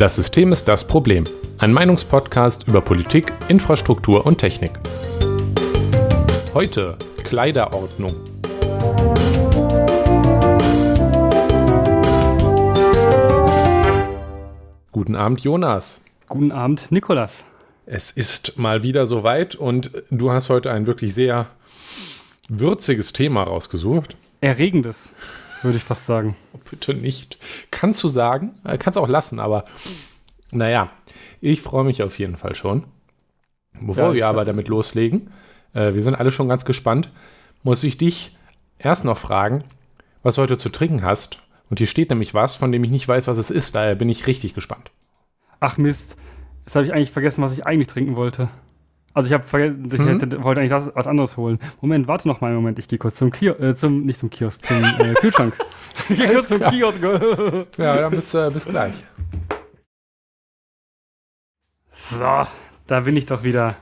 Das System ist das Problem. Ein Meinungspodcast über Politik, Infrastruktur und Technik. Heute Kleiderordnung. Guten Abend, Jonas. Guten Abend, Nikolas. Es ist mal wieder soweit und du hast heute ein wirklich sehr würziges Thema rausgesucht. Erregendes, würde ich fast sagen. Bitte nicht. Kannst du sagen, äh, kannst auch lassen, aber naja, ich freue mich auf jeden Fall schon. Bevor Ja, wir aber damit loslegen, äh, wir sind alle schon ganz gespannt, muss ich dich erst noch fragen, was du heute zu trinken hast. Und hier steht nämlich was, von dem ich nicht weiß, was es ist. Daher bin ich richtig gespannt. Ach Mist, jetzt habe ich eigentlich vergessen, was ich eigentlich trinken wollte. Also ich habe vergessen, ich Mhm. hätte, wollte eigentlich das, was anderes holen. Moment, warte noch mal einen Moment, ich gehe kurz zum Kiosk, äh, zum, nicht zum Kiosk, zum äh, Kühlschrank. ich gehe kurz zum klar. Kiosk. Ja, dann bis, äh, bis gleich. so, da bin ich doch wieder.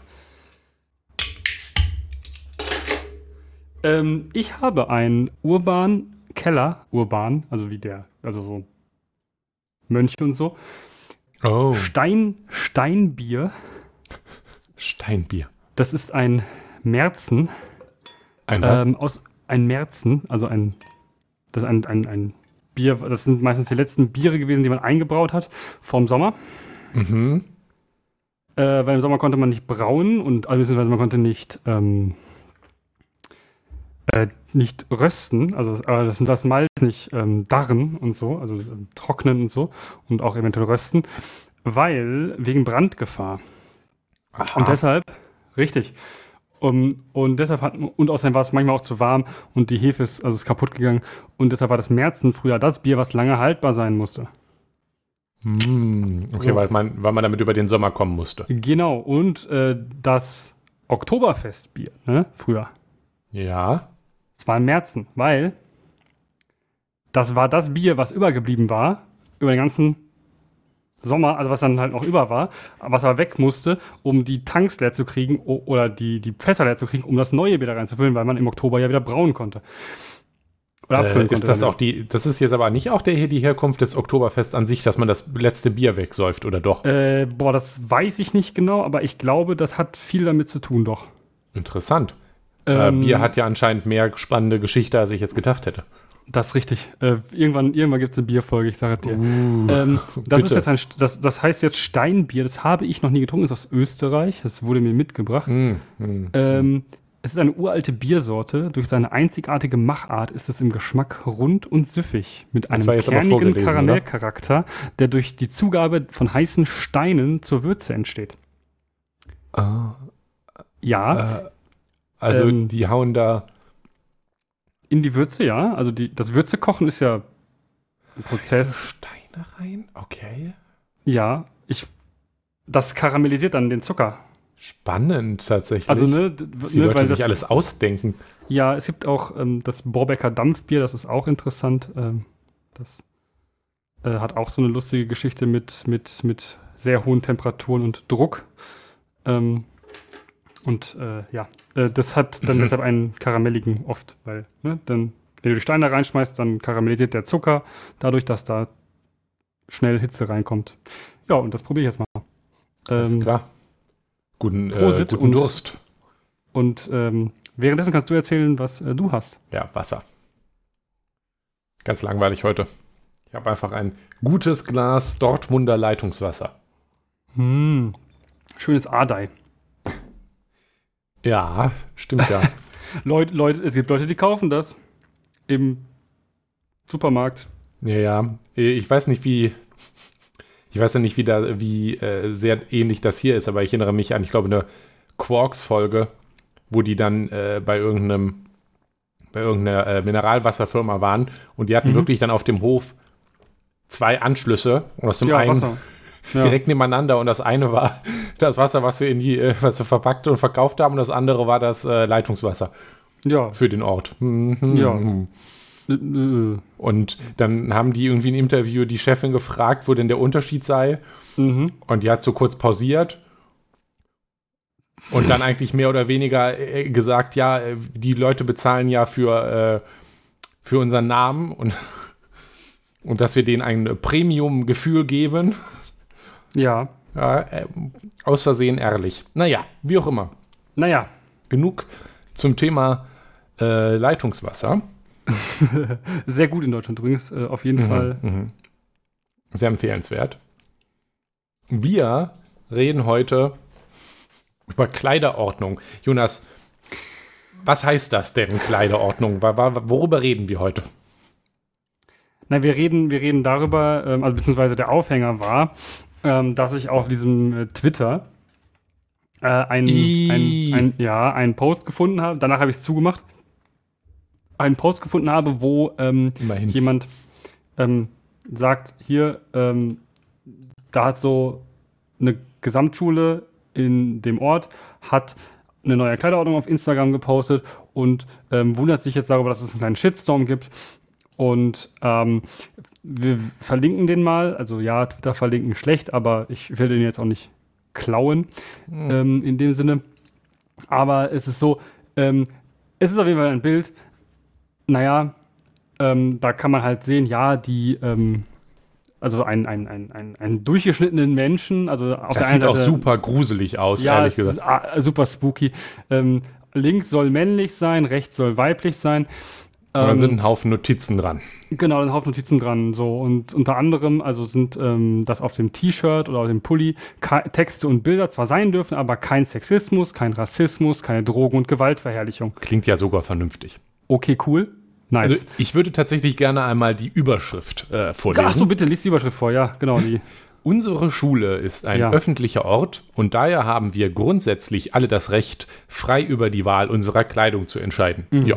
Ähm, ich habe einen Urban Keller, urban, also wie der, also so Mönche und so. Oh. Stein, Steinbier. Steinbier. Das ist ein Märzen. Ein was? Ähm, aus ein Märzen, also ein, das ein, ein, ein Bier, das sind meistens die letzten Biere gewesen, die man eingebraut hat vorm Sommer. mhm. Äh, weil im Sommer konnte man nicht brauen und also beziehungsweise man konnte nicht, ähm, äh, nicht rösten, also äh, das, das Malz nicht ähm, darren und so, also ähm, trocknen und so und auch eventuell rösten, weil wegen Brandgefahr. Aha. Und deshalb, richtig. Um, und deshalb hat, und außerdem war es manchmal auch zu warm und die Hefe ist, also ist kaputt gegangen. Und deshalb war das Märzen früher das Bier, was lange haltbar sein musste. Hm, okay, So. weil, man, weil man damit über den Sommer kommen musste. Genau. Und äh, das Oktoberfestbier, ne, früher, Ja. das war im Märzen, weil das war das Bier, was übergeblieben war über den ganzen Sommer, also was dann halt noch über war, was aber weg musste, um die Tanks leer zu kriegen oder die, die Fässer leer zu kriegen, um das neue Bier da reinzufüllen, weil man im Oktober ja wieder brauen konnte. Oder Äh, abfüllen ist konnte. das dann. auch die, das ist jetzt aber nicht auch der hier die Herkunft des Oktoberfest an sich, dass man das letzte Bier wegsäuft, oder doch? Äh, boah, das weiß ich nicht genau, aber ich glaube, das hat viel damit zu tun, doch. Interessant. Ähm, äh, Bier hat ja anscheinend mehr spannende Geschichte, als ich jetzt gedacht hätte. Das ist richtig. Äh, irgendwann irgendwann gibt es eine Bierfolge, ich sage dir. ähm, das, bitte. ist jetzt ein, das, das heißt jetzt Steinbier, das habe ich noch nie getrunken, ist aus Österreich, das wurde mir mitgebracht. Hm, hm. Ähm, es ist eine uralte Biersorte. Durch seine einzigartige Machart ist es im Geschmack rund und süffig. Mit einem kernigen? Karamellcharakter, der durch die Zugabe von heißen Steinen zur Würze entsteht. Ah, Ja, äh, also Ähm, die hauen da. In die Würze, ja. Also die, das Würzekochen ist ja ein Prozess. Steine rein? Okay. Ja, ich. Das karamellisiert dann den Zucker. Spannend tatsächlich. Also, ne, dass die ne, Leute sich das, alles ausdenken. Ja, es gibt auch ähm, das Borbecker Dampfbier, das ist auch interessant. Ähm, das äh, hat auch so eine lustige Geschichte mit, mit, mit sehr hohen Temperaturen und Druck. Ähm, und äh, ja, äh, das hat dann Mhm. deshalb einen karamelligen oft, weil ne, dann, wenn du die Steine da reinschmeißt, dann karamellisiert der Zucker dadurch, dass da schnell Hitze reinkommt. Ja, und das probiere ich jetzt mal. Alles Ähm, klar. Guten, äh, Prosit guten und- Durst. Und ähm, währenddessen kannst du erzählen, was äh, du hast. Ja, Wasser. Ganz langweilig heute. Ich habe einfach ein gutes Glas Dortmunder Leitungswasser. Hm. Schönes Adei. Ja, stimmt ja. Leute, Leute, es gibt Leute, die kaufen das im Supermarkt. ja, ja. Ich weiß nicht, wie. Ich weiß ja nicht, wie, da, wie äh, sehr ähnlich das hier ist, aber ich erinnere mich an, ich glaube, eine Quarks-Folge, wo die dann äh, bei irgendeinem bei irgendeiner äh, Mineralwasserfirma waren und die hatten Mhm. wirklich dann auf dem Hof zwei Anschlüsse und aus dem einen Ja. direkt nebeneinander und das eine war das Wasser, was wir in die, äh, was wir verpackt und verkauft haben und das andere war das äh, Leitungswasser Ja. für den Ort. Mhm. Ja. Und dann haben die irgendwie im Interview die Chefin gefragt, wo denn der Unterschied sei Mhm. und die hat so kurz pausiert und dann eigentlich mehr oder weniger äh, gesagt, ja, äh, die Leute bezahlen ja für, äh, für unseren Namen und, und dass wir denen ein Premium-Gefühl geben. Ja. Äh, aus Versehen ehrlich. Naja, wie auch immer. Naja. Genug zum Thema äh, Leitungswasser. Sehr gut in Deutschland übrigens, äh, auf jeden Mhm, Fall. mhm. Sehr empfehlenswert. Wir reden heute über Kleiderordnung. Jonas, was heißt das denn, Kleiderordnung? Worüber reden wir heute? Nein, wir reden, wir reden darüber, ähm, also beziehungsweise der Aufhänger war, ähm, dass ich auf diesem äh, Twitter äh, einen, ein, ein, ja, einen Post gefunden habe, danach habe ich es zugemacht, einen Post gefunden habe, wo ähm, jemand ähm, sagt, hier, ähm, da hat so eine Gesamtschule in dem Ort, hat eine neue Kleiderordnung auf Instagram gepostet und ähm, wundert sich jetzt darüber, dass es einen kleinen Shitstorm gibt. Und ähm, wir verlinken den mal. Also ja, Twitter verlinken schlecht, aber ich will den jetzt auch nicht klauen ähm, in dem Sinne. Aber es ist so, ähm, es ist auf jeden Fall ein Bild. Naja, ähm, da kann man halt sehen, ja, die, ähm, also ein, ein, ein, ein, einen durchgeschnittenen Menschen, also auf der Das einen sieht auch Seite, super gruselig aus, ja, ehrlich es gesagt. Ist, ah, super spooky. Ähm, links soll männlich sein, rechts soll weiblich sein. Und dann Ähm, sind ein Haufen Notizen dran. Genau, ein Haufen Notizen dran. So. Und unter anderem, also sind ähm, das auf dem T-Shirt oder auf dem Pulli Texte und Bilder zwar sein dürfen, aber kein Sexismus, kein Rassismus, keine Drogen- und Gewaltverherrlichung. Klingt ja sogar vernünftig. Okay, cool. Nice. Also ich würde tatsächlich gerne einmal die Überschrift äh, vorlesen. Ach so, bitte, lies die Überschrift vor. Ja, genau, die. Unsere Schule ist ein Ja. öffentlicher Ort und daher haben wir grundsätzlich alle das Recht, frei über die Wahl unserer Kleidung zu entscheiden. Ja.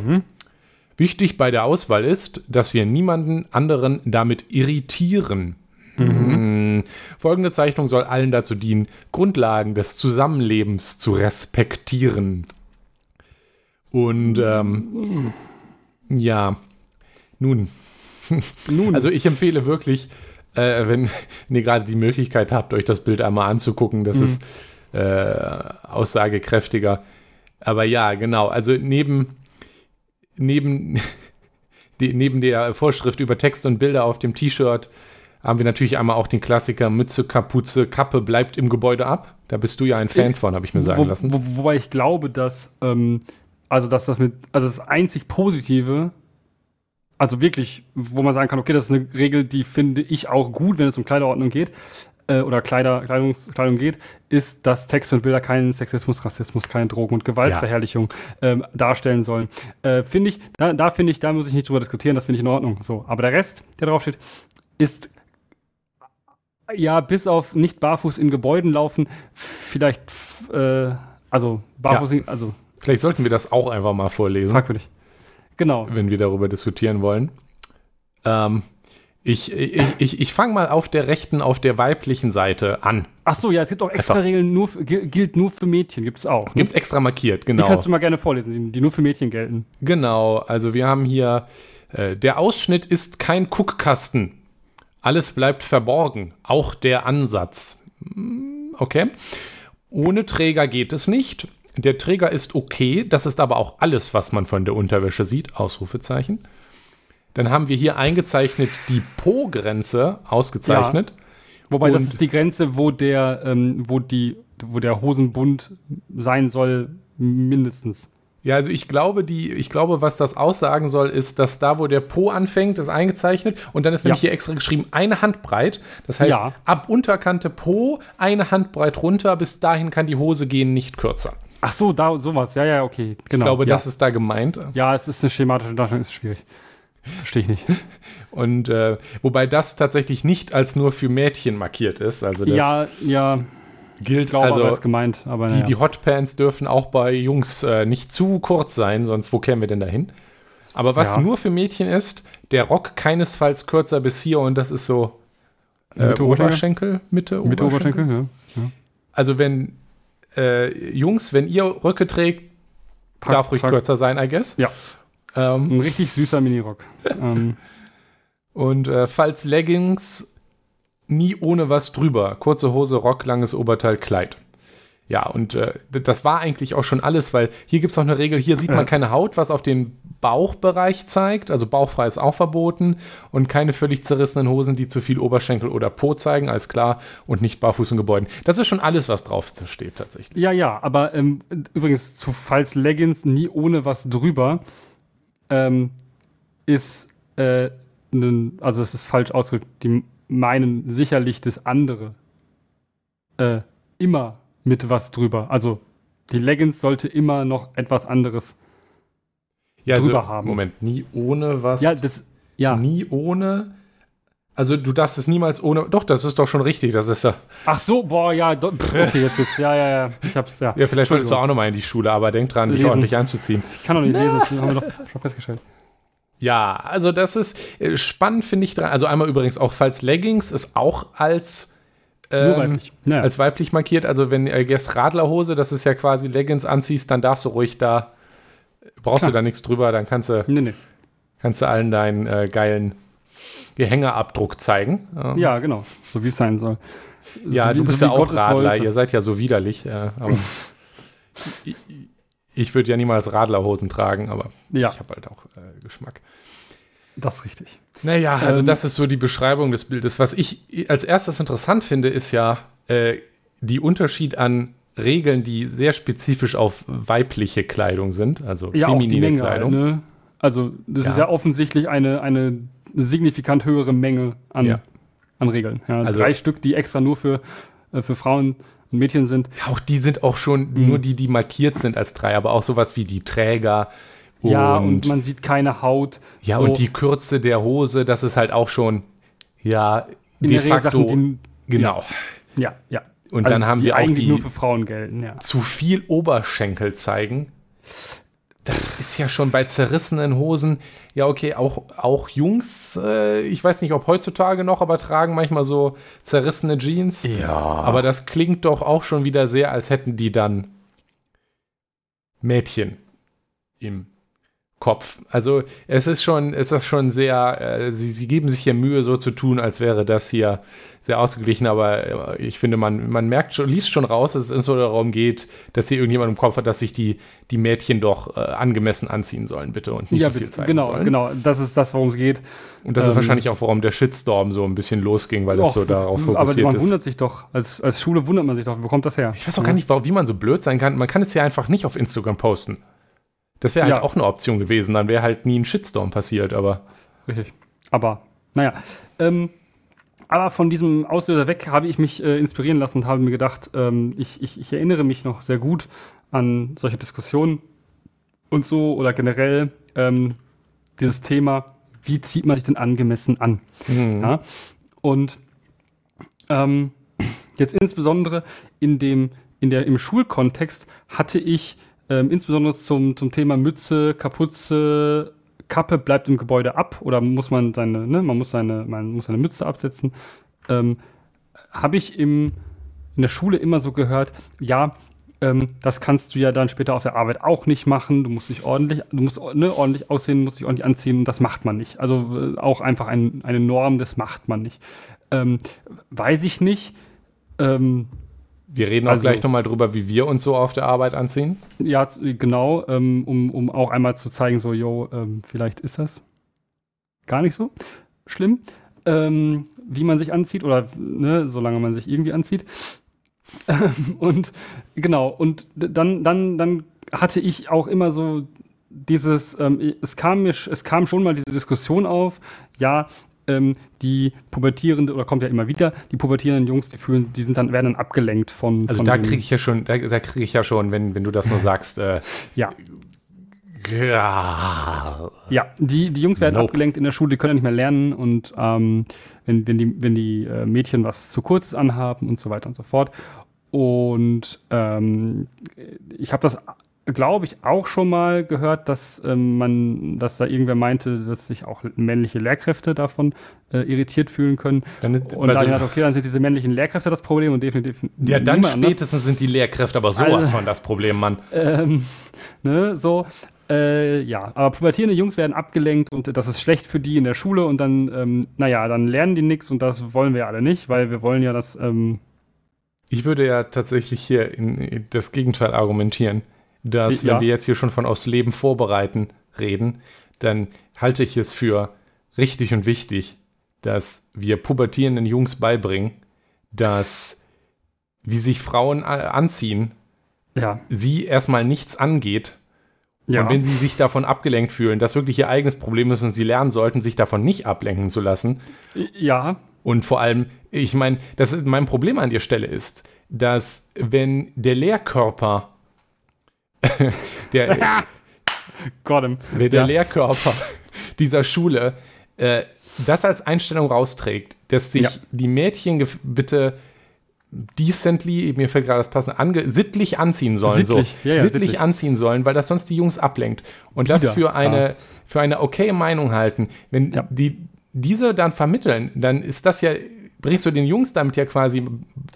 Wichtig bei der Auswahl ist, dass wir niemanden anderen damit irritieren. Mhm. Folgende Zeichnung soll allen dazu dienen, Grundlagen des Zusammenlebens zu respektieren. Und ähm, ja, nun, Nun, also ich empfehle wirklich, äh, wenn, ihr gerade die Möglichkeit habt, euch das Bild einmal anzugucken, das ist äh, aussagekräftiger. Aber ja, genau. Also neben, neben, die, neben der Vorschrift über Text und Bilder auf dem T-Shirt haben wir natürlich einmal auch den Klassiker Mütze, Kapuze, Kappe bleibt im Gebäude ab. Da bist du ja ein Fan von, habe ich mir sagen wo, lassen. Wo, wobei ich glaube, dass, ähm, also dass das mit, also das einzig Positive, also wirklich, wo man sagen kann, okay, das ist eine Regel, die finde ich auch gut, wenn es um Kleiderordnung geht, äh, oder Kleider, Kleidungs, Kleidung geht, ist, dass Texte und Bilder keinen Sexismus, Rassismus, keine Drogen- und Gewaltverherrlichung ähm, darstellen sollen. Äh, finde ich, da, da finde ich, da muss ich nicht drüber diskutieren, das finde ich in Ordnung. So, aber der Rest, der draufsteht, ist ja, bis auf nicht barfuß in Gebäuden laufen, vielleicht, äh, also barfuß, in, also Vielleicht sollten wir das auch einfach mal vorlesen. fragwürdig. Genau. wenn wir darüber diskutieren wollen. Ähm, ich ich, ich, ich fange mal auf der rechten, auf der weiblichen Seite an. Ach so, ja, es gibt auch extra Einfach. Regeln, nur gilt nur für Mädchen, gibt es auch. Ne? Gibt's extra markiert, Die genau. kannst du mal gerne vorlesen, die, die nur für Mädchen gelten. Genau, also wir haben hier, äh, der Ausschnitt ist kein Guckkasten. Alles bleibt verborgen, auch der Ansatz. Hm, Okay. Ohne Träger geht es nicht. Der Träger ist okay, das ist aber auch alles, was man von der Unterwäsche sieht. Ausrufezeichen. Dann haben wir hier eingezeichnet die Po-Grenze ausgezeichnet. Wobei das ist die Grenze, wo der, ähm, wo die, wo der Hosenbund sein soll, mindestens. Ja, also ich glaube, die, ich glaube, was das aussagen soll, ist, dass da, wo der Po anfängt, ist eingezeichnet und dann ist nämlich Ja. hier extra geschrieben, eine Handbreit. Das heißt, Ja. ab Unterkante Po, eine Handbreit runter, bis dahin kann die Hose gehen, nicht kürzer. Ach so, da sowas, ja, ja, okay, genau. Ich glaube, ja. das ist da gemeint. Ja, es ist eine schematische Darstellung, ist schwierig. Verstehe ich nicht. Und äh, wobei das tatsächlich nicht als nur für Mädchen markiert ist. Also das ja, ja, gilt glaube aber also. ist gemeint, aber Die, naja. die Hotpants dürfen auch bei Jungs äh, nicht zu kurz sein, sonst wo kämen wir denn dahin? Aber was Ja. nur für Mädchen ist, der Rock keinesfalls kürzer bis hier und das ist so äh, Mitte Oberschenkel? Oberschenkel, Mitte, Mit Oberschenkel. Oberschenkel, ja. Also wenn äh, Jungs, wenn ihr Röcke trägt, Trag- darf ruhig trag- kürzer sein, I guess. Ja. Ähm, Ein richtig süßer Minirock. ähm, und äh, falls Leggings, nie ohne was drüber. Kurze Hose, Rock, langes Oberteil, Kleid. Ja, und äh, das war eigentlich auch schon alles, weil hier gibt es noch eine Regel, hier sieht man keine Haut, was auf den Bauchbereich zeigt, also bauchfrei ist auch verboten und keine völlig zerrissenen Hosen, die zu viel Oberschenkel oder Po zeigen, alles klar, und nicht barfuß in Gebäuden. Das ist schon alles, was drauf steht tatsächlich. Ja, ja, aber ähm, übrigens zu falls Leggings nie ohne was drüber ähm, ist, äh, nen- also es ist falsch ausgedrückt, die meinen sicherlich das andere äh, immer mit was drüber. Also die Leggings sollte immer noch etwas anderes. Ja, Drüber haben. Moment, nie ohne was? Ja, das, ja. Nie ohne. Also du darfst es niemals ohne. Doch, das ist doch schon richtig. Das ist ja. Ach so, boah, ja, do, okay, jetzt wird's, ja, ja, ja, ich hab's, ja. Ja, vielleicht solltest du auch nochmal in die Schule, aber denk dran, dich Lesen. ordentlich anzuziehen. Ich kann doch nicht lesen, das haben wir doch schon festgestellt. Ja, also das ist äh, spannend, finde ich dran. Also einmal übrigens auch, falls Leggings ist auch als Nur ähm, weiblich. Ja. als weiblich markiert. Also wenn äh, jetzt Radlerhose, das ist ja quasi Leggings anziehst, dann darfst du ruhig da, brauchst Klar. du da nichts drüber, dann kannst du, nee, nee. kannst du allen deinen äh, geilen Gehängeabdruck zeigen. Ähm, Ja, genau, so wie es sein soll. ja so wie, du bist so ja auch Gott es Radler, wollte. ihr seid ja so widerlich. Äh, aber ich, ich würde ja niemals Radlerhosen tragen, aber Ja, ich habe halt auch äh, Geschmack. das ist richtig. Naja, also Ähm, das ist so die Beschreibung des Bildes. Was ich als erstes interessant finde, ist ja äh, die Unterschied an Regeln, die sehr spezifisch auf weibliche Kleidung sind, also Ja, feminine Kleidung. ne? Also, das Ja. ist ja offensichtlich eine, eine signifikant höhere Menge an, Ja. an Regeln. Ja, Also- drei Stück, die extra nur für, äh, für Frauen und Mädchen sind. Auch die sind auch schon Mhm. nur die, die markiert sind als drei, aber auch sowas wie die Träger ja, und, und man sieht keine Haut. ja, so. und die Kürze der Hose, das ist halt auch schon, ja, in de facto, Sachen, die, genau. ja, ja. Und Also dann haben die wir auch eigentlich die nur für Frauen gelten, ja. zu viel Oberschenkel zeigen. Das ist ja schon bei zerrissenen Hosen, ja okay, auch, auch Jungs, äh, ich weiß nicht, ob heutzutage noch, aber tragen manchmal so zerrissene Jeans. Ja. Aber das klingt doch auch schon wieder sehr, als hätten die dann Mädchen im Kopf. Also es ist schon, es ist schon sehr, äh, sie, sie geben sich hier Mühe, so zu tun, als wäre das hier sehr ausgeglichen, aber äh, ich finde, man, man merkt schon, liest schon raus, dass es so darum geht, dass hier irgendjemand im Kopf hat, dass sich die, die Mädchen doch äh, angemessen anziehen sollen, bitte, und nicht ja, so viel zeigen genau, sollen. genau. Das ist das, worum es geht. Und das ist Ähm, wahrscheinlich auch, warum der Shitstorm so ein bisschen losging, weil das so darauf aber fokussiert man ist. wundert sich doch, als, als Schule wundert man sich doch, wo kommt das her? Ich weiß auch gar nicht, wie man so blöd sein kann. Man kann es ja einfach nicht auf Instagram posten. Das wäre halt Ja. auch eine Option gewesen. Dann wäre halt nie ein Shitstorm passiert. Aber Richtig. Aber, naja. Ähm, aber von diesem Auslöser weg habe ich mich äh, inspirieren lassen und habe mir gedacht, ähm, ich, ich, ich erinnere mich noch sehr gut an solche Diskussionen und so oder generell ähm, dieses Thema, wie zieht man sich denn angemessen an? Ja? Und ähm, jetzt insbesondere in dem, in der, im Schulkontext hatte ich ähm, insbesondere zum, zum Thema Mütze, Kapuze, Kappe bleibt im Gebäude ab oder muss man seine, ne, man muss seine, man muss seine Mütze absetzen, ähm, habe ich im, in der Schule immer so gehört, ja, ähm, das kannst du ja dann später auf der Arbeit auch nicht machen. Du musst dich ordentlich, du musst ne, ordentlich aussehen, musst dich ordentlich anziehen und das macht man nicht. Also äh, auch einfach ein, eine Norm, das macht man nicht. Ähm, weiß ich nicht. Ähm, wir reden auch Also- gleich nochmal drüber, wie wir uns so auf der Arbeit anziehen. ja, genau, ähm, um, um auch einmal zu zeigen, so, yo, ähm, vielleicht ist das gar nicht so schlimm, ähm, wie man sich anzieht oder ne, solange man sich irgendwie anzieht. Und genau, und dann, dann, dann hatte ich auch immer so dieses, ähm, es kam mir, es kam schon mal diese Diskussion auf, ja, ähm, die pubertierende, oder kommt ja immer wieder, die pubertierenden Jungs, die fühlen, die sind dann, werden dann abgelenkt von. Also von da kriege ich ja schon, da, da kriege ich ja schon, wenn, wenn du das nur sagst, äh, Ja, ja. Die, die Jungs werden Nope. abgelenkt in der Schule, die können ja nicht mehr lernen und ähm, wenn, wenn die, wenn die äh, Mädchen was zu kurzes anhaben und so weiter und so fort. Und ähm, ich habe das, glaube ich, auch schon mal gehört, dass ähm, man, dass da irgendwer meinte, dass sich auch männliche Lehrkräfte davon äh, irritiert fühlen können. Dann, Und da also, dachte, okay, dann sind diese männlichen Lehrkräfte das Problem und definitiv ja, dann niemand anders. spätestens sind die Lehrkräfte aber sowas Also- von das Problem, Mann. Ähm, ne, so. Äh, ja, aber pubertierende Jungs werden abgelenkt und das ist schlecht für die in der Schule und dann, ähm, naja, dann lernen die nichts und das wollen wir alle nicht, weil wir wollen ja, dass, ähm, Ich würde ja tatsächlich hier in, in das Gegenteil argumentieren, dass, Ja. wenn wir jetzt hier schon von aus Leben vorbereiten reden, dann halte ich es für richtig und wichtig, dass wir pubertierenden Jungs beibringen, dass wie sich Frauen anziehen, ja. sie erstmal nichts angeht. Ja. Und wenn sie sich davon abgelenkt fühlen, das wirklich ihr eigenes Problem ist und sie lernen sollten, sich davon nicht ablenken zu lassen. Ja. Und vor allem, ich meine, das mein Problem an der Stelle ist, dass wenn der Lehrkörper der, Got him. der ja. Lehrkörper dieser Schule äh, das als Einstellung rausträgt, dass sich ja. die Mädchen bitte decently, mir fällt gerade das passende, ange sittlich anziehen sollen. Sittlich, so. Ja, ja, sittlich, sittlich, anziehen sollen, weil das sonst die Jungs ablenkt. Und Wieder, das für eine, für eine okay Meinung halten. Wenn ja. die diese dann vermitteln, dann ist das ja, bringst du den Jungs damit ja quasi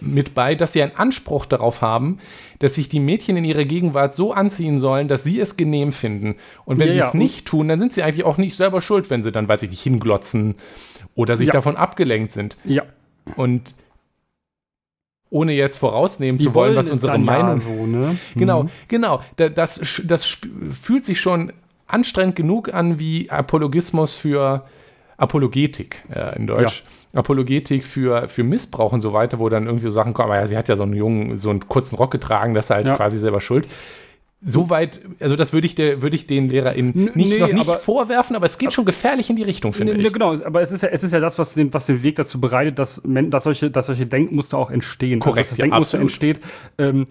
mit bei, dass sie einen Anspruch darauf haben, dass sich die Mädchen in ihrer Gegenwart so anziehen sollen, dass sie es genehm finden. Und wenn sie es nicht tun, dann sind sie eigentlich auch nicht selber schuld, wenn sie dann, weiß ich nicht, hinglotzen oder sich davon abgelenkt sind. Ja. Und ohne jetzt vorausnehmen die zu wollen, was unsere Meinung ja so, ne? Genau, mhm. genau. Das, das fühlt sich schon anstrengend genug an wie Apologismus für Apologetik äh, in Deutsch. Ja. Apologetik für, für Missbrauch und so weiter, wo dann irgendwie so Sachen kommen, aber ja, sie hat ja so einen jungen, so einen kurzen Rock getragen, das ist halt ja. quasi selber schuld. Soweit, also das würde ich, der, würde ich den LehrerInnen nicht, nee, noch nicht aber, vorwerfen, aber es geht schon gefährlich in die Richtung, finde nee, ich. Genau, aber es ist ja, es ist ja das, was den, was den Weg dazu bereitet, dass, dass, solche, dass solche Denkmuster auch entstehen. Korrekt, also, dass das Denkmuster entsteht. Ähm,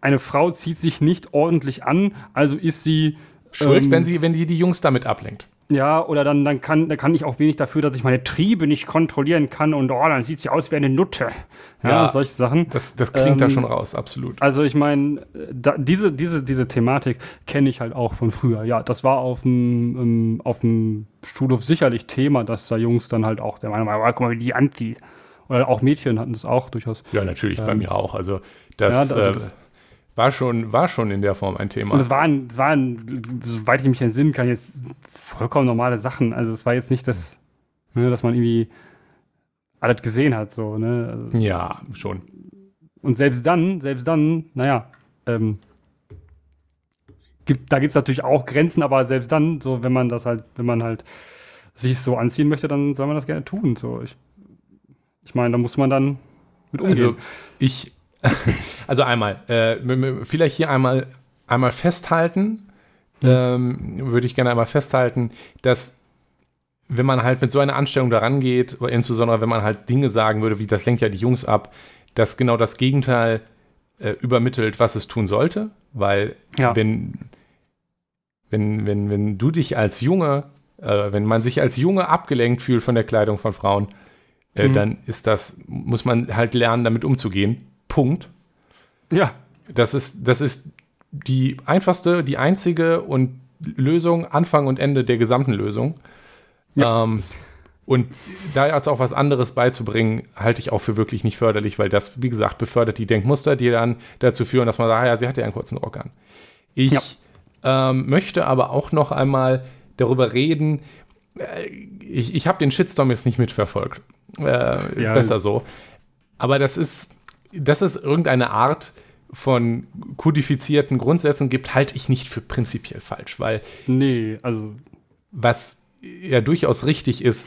eine Frau zieht sich nicht ordentlich an, also ist sie schuld, ähm, wenn sie, wenn die die Jungs damit ablenkt. Ja, oder dann, dann, kann, dann kann ich auch wenig dafür, dass ich meine Triebe nicht kontrollieren kann und oh, dann sieht sie aus wie eine Nutte. Ja, ja solche Sachen. Das, das klingt ähm, da schon raus, absolut. Also ich meine, diese, diese, diese Thematik kenne ich halt auch von früher. Ja, das war auf dem, um, auf dem Schulhof sicherlich Thema, dass da Jungs dann halt auch der Meinung waren, oh, guck mal, wie die anzieht. Oder auch Mädchen hatten das auch durchaus. Ja, natürlich, ähm, bei mir auch. Also das, ja, also das äh, war schon, war schon in der Form ein Thema. Und es waren, es waren, soweit ich mich entsinnen kann, jetzt vollkommen normale Sachen. Also es war jetzt nicht das, ne, dass man irgendwie alles gesehen hat, so, ne? Also, ja, schon. Und selbst dann, selbst dann, naja, ähm, gibt, da gibt es natürlich auch Grenzen, aber selbst dann, so, wenn man das halt, wenn man halt sich so anziehen möchte, dann soll man das gerne tun. So, ich, ich meine, da muss man dann mit umgehen. Also, ich, also einmal, äh, vielleicht hier einmal, einmal festhalten, mhm. ähm, würde ich gerne einmal festhalten, dass wenn man halt mit so einer Anstellung daran geht, insbesondere wenn man halt Dinge sagen würde, wie das lenkt ja die Jungs ab, dass genau das Gegenteil äh, übermittelt, was es tun sollte, weil ja. wenn, wenn, wenn, wenn du dich als Junge, äh, wenn man sich als Junge abgelenkt fühlt von der Kleidung von Frauen, äh, mhm. dann ist das, muss man halt lernen, damit umzugehen. Punkt. Ja. Das ist, das ist die einfachste, die einzige und Lösung, Anfang und Ende der gesamten Lösung. Ja. Ähm, und da jetzt auch was anderes beizubringen, halte ich auch für wirklich nicht förderlich, weil das, wie gesagt, befördert die Denkmuster, die dann dazu führen, dass man sagt, ah ja, sie hat ja einen kurzen Rock an. Ich ja. ähm, möchte aber auch noch einmal darüber reden, äh, ich, ich habe den Shitstorm jetzt nicht mitverfolgt. Äh, ja. Besser so. Aber das ist, dass es irgendeine Art von kodifizierten Grundsätzen gibt, halte ich nicht für prinzipiell falsch, weil. Nee, also. Was ja durchaus richtig ist,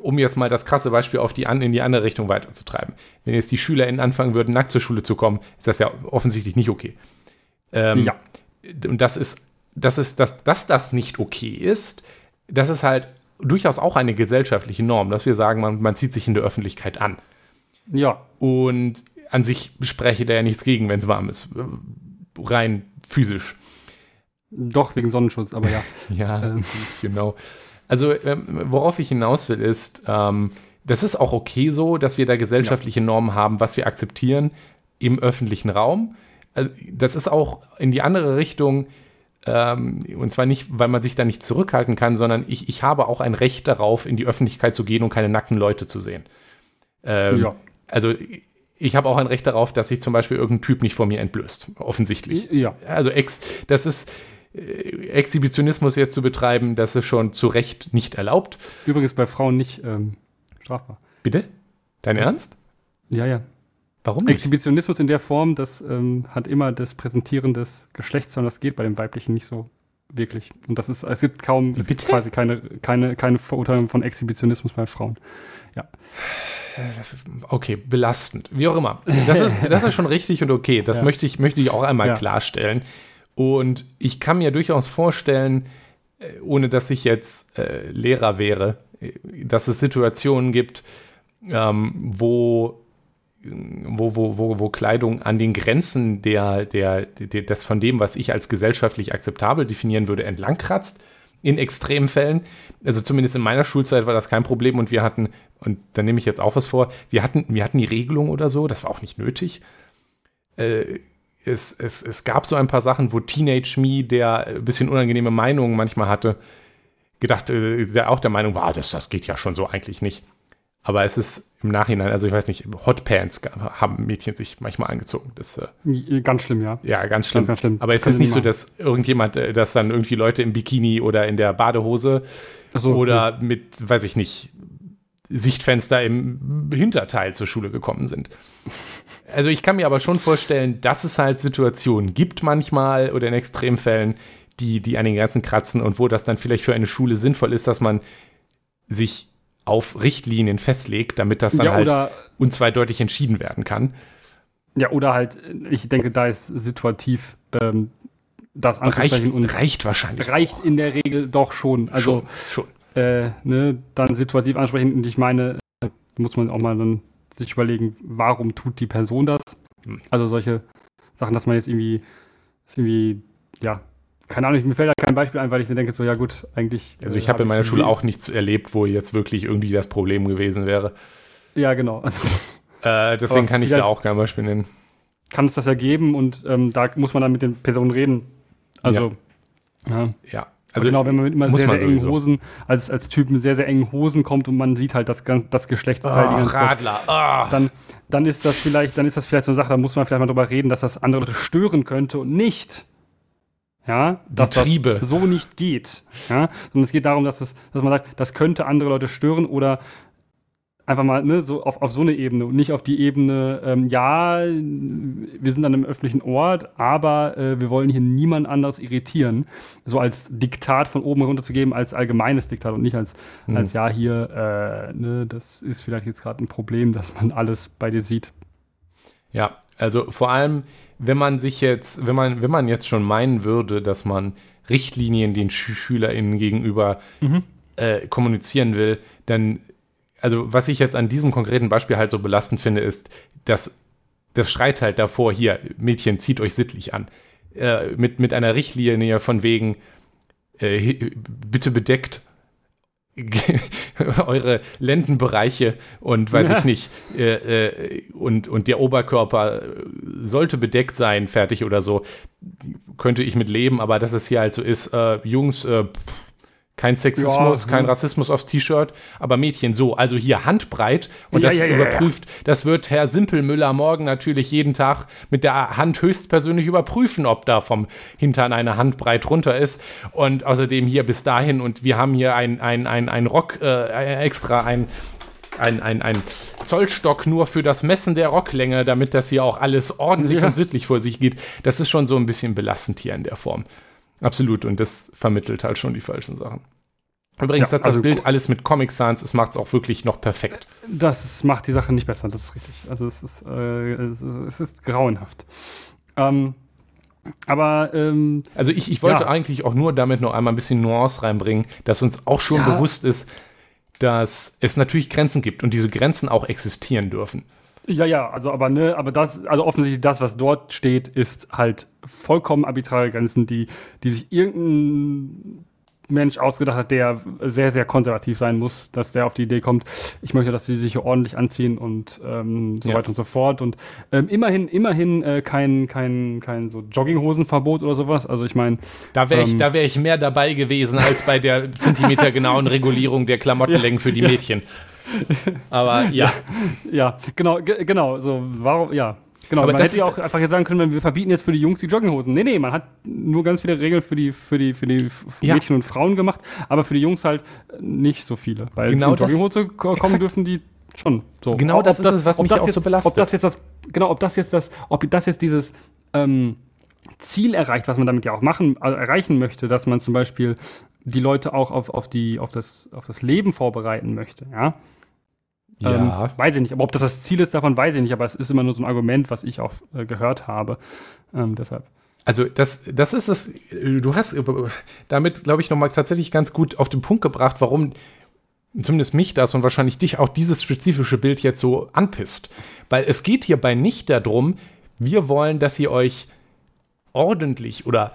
um jetzt mal das krasse Beispiel auf die, in die andere Richtung weiterzutreiben. Wenn jetzt die SchülerInnen anfangen würden, nackt zur Schule zu kommen, ist das ja offensichtlich nicht okay. Ähm, ja. Und das ist, das ist, dass, dass das nicht okay ist, das ist halt durchaus auch eine gesellschaftliche Norm, dass wir sagen, man, man zieht sich in der Öffentlichkeit an. Ja. Und an sich spreche da ja nichts gegen, wenn es warm ist. Rein physisch. Doch, wegen Sonnenschutz, aber ja. ja, ähm. genau. Also, ähm, worauf ich hinaus will, ist, ähm, das ist auch okay so, dass wir da gesellschaftliche ja. Normen haben, was wir akzeptieren im öffentlichen Raum. Also, das ist auch in die andere Richtung, ähm, und zwar nicht, weil man sich da nicht zurückhalten kann, sondern ich, ich habe auch ein Recht darauf, in die Öffentlichkeit zu gehen und keine nackten Leute zu sehen. Ähm, ja. Also ich habe auch ein Recht darauf, dass sich zum Beispiel irgendein Typ nicht vor mir entblößt. Offensichtlich. Ja. Also ex, das ist äh, Exhibitionismus jetzt zu betreiben, das ist schon zu Recht nicht erlaubt. Übrigens bei Frauen nicht ähm, strafbar. Bitte? Dein Ernst? Ja, ja. Warum nicht? Exhibitionismus in der Form, das ähm, hat immer das Präsentieren des Geschlechts, sondern das geht bei dem Weiblichen nicht so. Wirklich. Und das ist, es gibt kaum, es gibt quasi keine, keine, keine Verurteilung von Exhibitionismus bei Frauen. Ja. Okay, belastend. Wie auch immer. Das ist, das ist schon richtig und okay. Das Ja. möchte, ich, möchte ich auch einmal Ja. klarstellen. Und ich kann mir durchaus vorstellen, äh, ohne dass ich jetzt äh, Lehrer wäre, äh, dass es Situationen gibt, ähm, wo, wo, wo, wo, wo Kleidung an den Grenzen der, der, der, des von dem, was ich als gesellschaftlich akzeptabel definieren würde, entlangkratzt. In Extremfällen. Also zumindest in meiner Schulzeit war das kein Problem und wir hatten, und da nehme ich jetzt auch was vor, wir hatten, wir hatten die Regelung oder so, das war auch nicht nötig. Äh, es, es, es gab so ein paar Sachen, wo Teenage Me, der ein bisschen unangenehme Meinungen manchmal hatte, gedacht, äh, der auch der Meinung war, ah, das, das geht ja schon so eigentlich nicht. Aber es ist im Nachhinein, also ich weiß nicht, Hotpants haben Mädchen sich manchmal angezogen. Das, äh, Ganz schlimm, ja. ja, ganz schlimm. Ganz, ganz schlimm. Aber es ist nicht so, dass irgendjemand, äh, dass dann irgendwie Leute im Bikini oder in der Badehose so, oder mit, weiß ich nicht, Sichtfenster im Hinterteil zur Schule gekommen sind. Also ich kann mir aber schon vorstellen, dass es halt Situationen gibt manchmal oder in Extremfällen, die, die an den Grenzen kratzen und wo das dann vielleicht für eine Schule sinnvoll ist, dass man sich auf Richtlinien festlegt, damit das dann ja, halt oder, unzweideutig entschieden werden kann. ja, oder halt, ich denke, da ist situativ ähm, das Reicht, und reicht wahrscheinlich. reicht in der Regel doch schon. Also, schon. äh, ne, dann situativ ansprechen. Und ich meine, äh, muss man auch mal dann sich überlegen, warum tut die Person das? Hm. Also solche Sachen, dass man jetzt irgendwie, irgendwie, ja, keine Ahnung, mir fällt da kein Beispiel ein, weil ich mir denke, so, ja gut, eigentlich. Also äh, ich habe in meiner Schule viel- auch nichts erlebt, wo jetzt wirklich irgendwie das Problem gewesen wäre. Ja, genau. Also Äh, deswegen kann ich da auch kein Beispiel nennen. kann es das ergeben und ähm, da muss man dann mit den Personen reden. Also, ja. Ja. Also genau, wenn man mit immer sehr, sehr engen. Hosen, als, als Typ mit sehr, sehr engen Hosen kommt und man sieht halt das, das Geschlechtsteil die Oh, ganze Zeit, Radler. Ah. dann, dann ist das vielleicht, dann ist das vielleicht so eine Sache, da muss man vielleicht mal drüber reden, dass das andere Leute stören könnte und nicht. Ja, dass das so nicht geht. Ja, sondern es geht darum, dass, es, dass man sagt, das könnte andere Leute stören oder einfach mal ne, so auf, auf so eine Ebene und nicht auf die Ebene, ähm, ja, wir sind an einem öffentlichen Ort, aber äh, wir wollen hier niemand anderes irritieren. So als Diktat von oben herunter zu geben, als allgemeines Diktat und nicht als, Mhm. als ja, hier, äh, ne, das ist vielleicht jetzt gerade ein Problem, dass man alles bei dir sieht. Ja, also vor allem, wenn man sich jetzt, wenn man, wenn man jetzt schon meinen würde, dass man Richtlinien den Sch SchülerInnen gegenüber äh, kommunizieren will, dann, also was ich jetzt an diesem konkreten Beispiel halt so belastend finde, ist, dass das schreit halt davor, hier, Mädchen, zieht euch sittlich an. Äh, mit, mit einer Richtlinie von wegen, äh, bitte bedeckt eure Lendenbereiche und weiß Ja. ich nicht, äh, äh, und, und der Oberkörper sollte bedeckt sein, fertig oder so, könnte ich mit leben, aber dass es hier halt so ist, äh, Jungs, äh, pff, kein Sexismus, Ja, kein hm. Rassismus aufs T-Shirt, aber Mädchen so, also hier handbreit und Ja, das ja, überprüft, das wird Herr Simpelmüller morgen natürlich jeden Tag mit der Hand höchstpersönlich überprüfen, ob da vom Hintern eine Handbreit runter ist und außerdem hier bis dahin und wir haben hier ein, ein, ein, ein Rock, äh, extra ein ein, ein, ein Zollstock nur für das Messen der Rocklänge, damit das hier auch alles ordentlich Ja. und sittlich vor sich geht. Das ist schon so ein bisschen belastend hier in der Form. Absolut. Und das vermittelt halt schon die falschen Sachen. Übrigens, Ja, dass das also Bild gu- alles mit Comic Sans ist, macht es auch wirklich noch perfekt. Das macht die Sache nicht besser, das ist richtig. Also es ist, äh, es es ist grauenhaft. Ähm, aber ähm, Also ich, ich wollte Ja. eigentlich auch nur damit noch einmal ein bisschen Nuance reinbringen, dass uns auch schon Ja. bewusst ist, dass es natürlich Grenzen gibt und diese Grenzen auch existieren dürfen. Ja, ja, also aber ne, aber das, also offensichtlich das, was dort steht, ist halt vollkommen arbitrare Grenzen, die, die sich irgendein Mensch ausgedacht hat, der sehr, sehr konservativ sein muss, dass der auf die Idee kommt, ich möchte, dass sie sich hier ordentlich anziehen und ähm, so Ja. weiter und so fort. Und ähm, immerhin, immerhin äh, kein, kein, kein so Jogginghosenverbot oder sowas. Also ich meine, Da wäre ich, Ähm. da wär ich mehr dabei gewesen als bei der zentimetergenauen Regulierung der Klamottenlängen für die Mädchen. Aber ja, ja, genau, ge- genau, so, warum, ja. Genau, Aber man das- hätte ja auch einfach jetzt sagen können, wir verbieten jetzt für die Jungs die Jogginghosen. Nee, nee, man hat nur ganz viele Regeln für die, für die, für die Ja. Mädchen und Frauen gemacht, aber für die Jungs halt nicht so viele. Weil Genau in Jogginghose ko- kommen exakt. dürfen die schon. So. Genau Ob das ist es, was mich das auch jetzt, so belastet. Ob das jetzt das, genau, ob das jetzt das, ob das jetzt dieses, ähm, Ziel erreicht, was man damit ja auch machen, also erreichen möchte, dass man zum Beispiel die Leute auch auf, auf, die, auf, das, auf das Leben vorbereiten möchte, ja. Ja. Ähm, weiß ich nicht. Aber ob das das Ziel ist, davon weiß ich nicht. Aber es ist immer nur so ein Argument, was ich auch äh, gehört habe. Ähm, deshalb. Also das, das ist es, du hast damit, glaube ich, nochmal tatsächlich ganz gut auf den Punkt gebracht, warum zumindest mich das und wahrscheinlich dich auch dieses spezifische Bild jetzt so anpisst. Weil es geht hierbei nicht darum, wir wollen, dass ihr euch ordentlich oder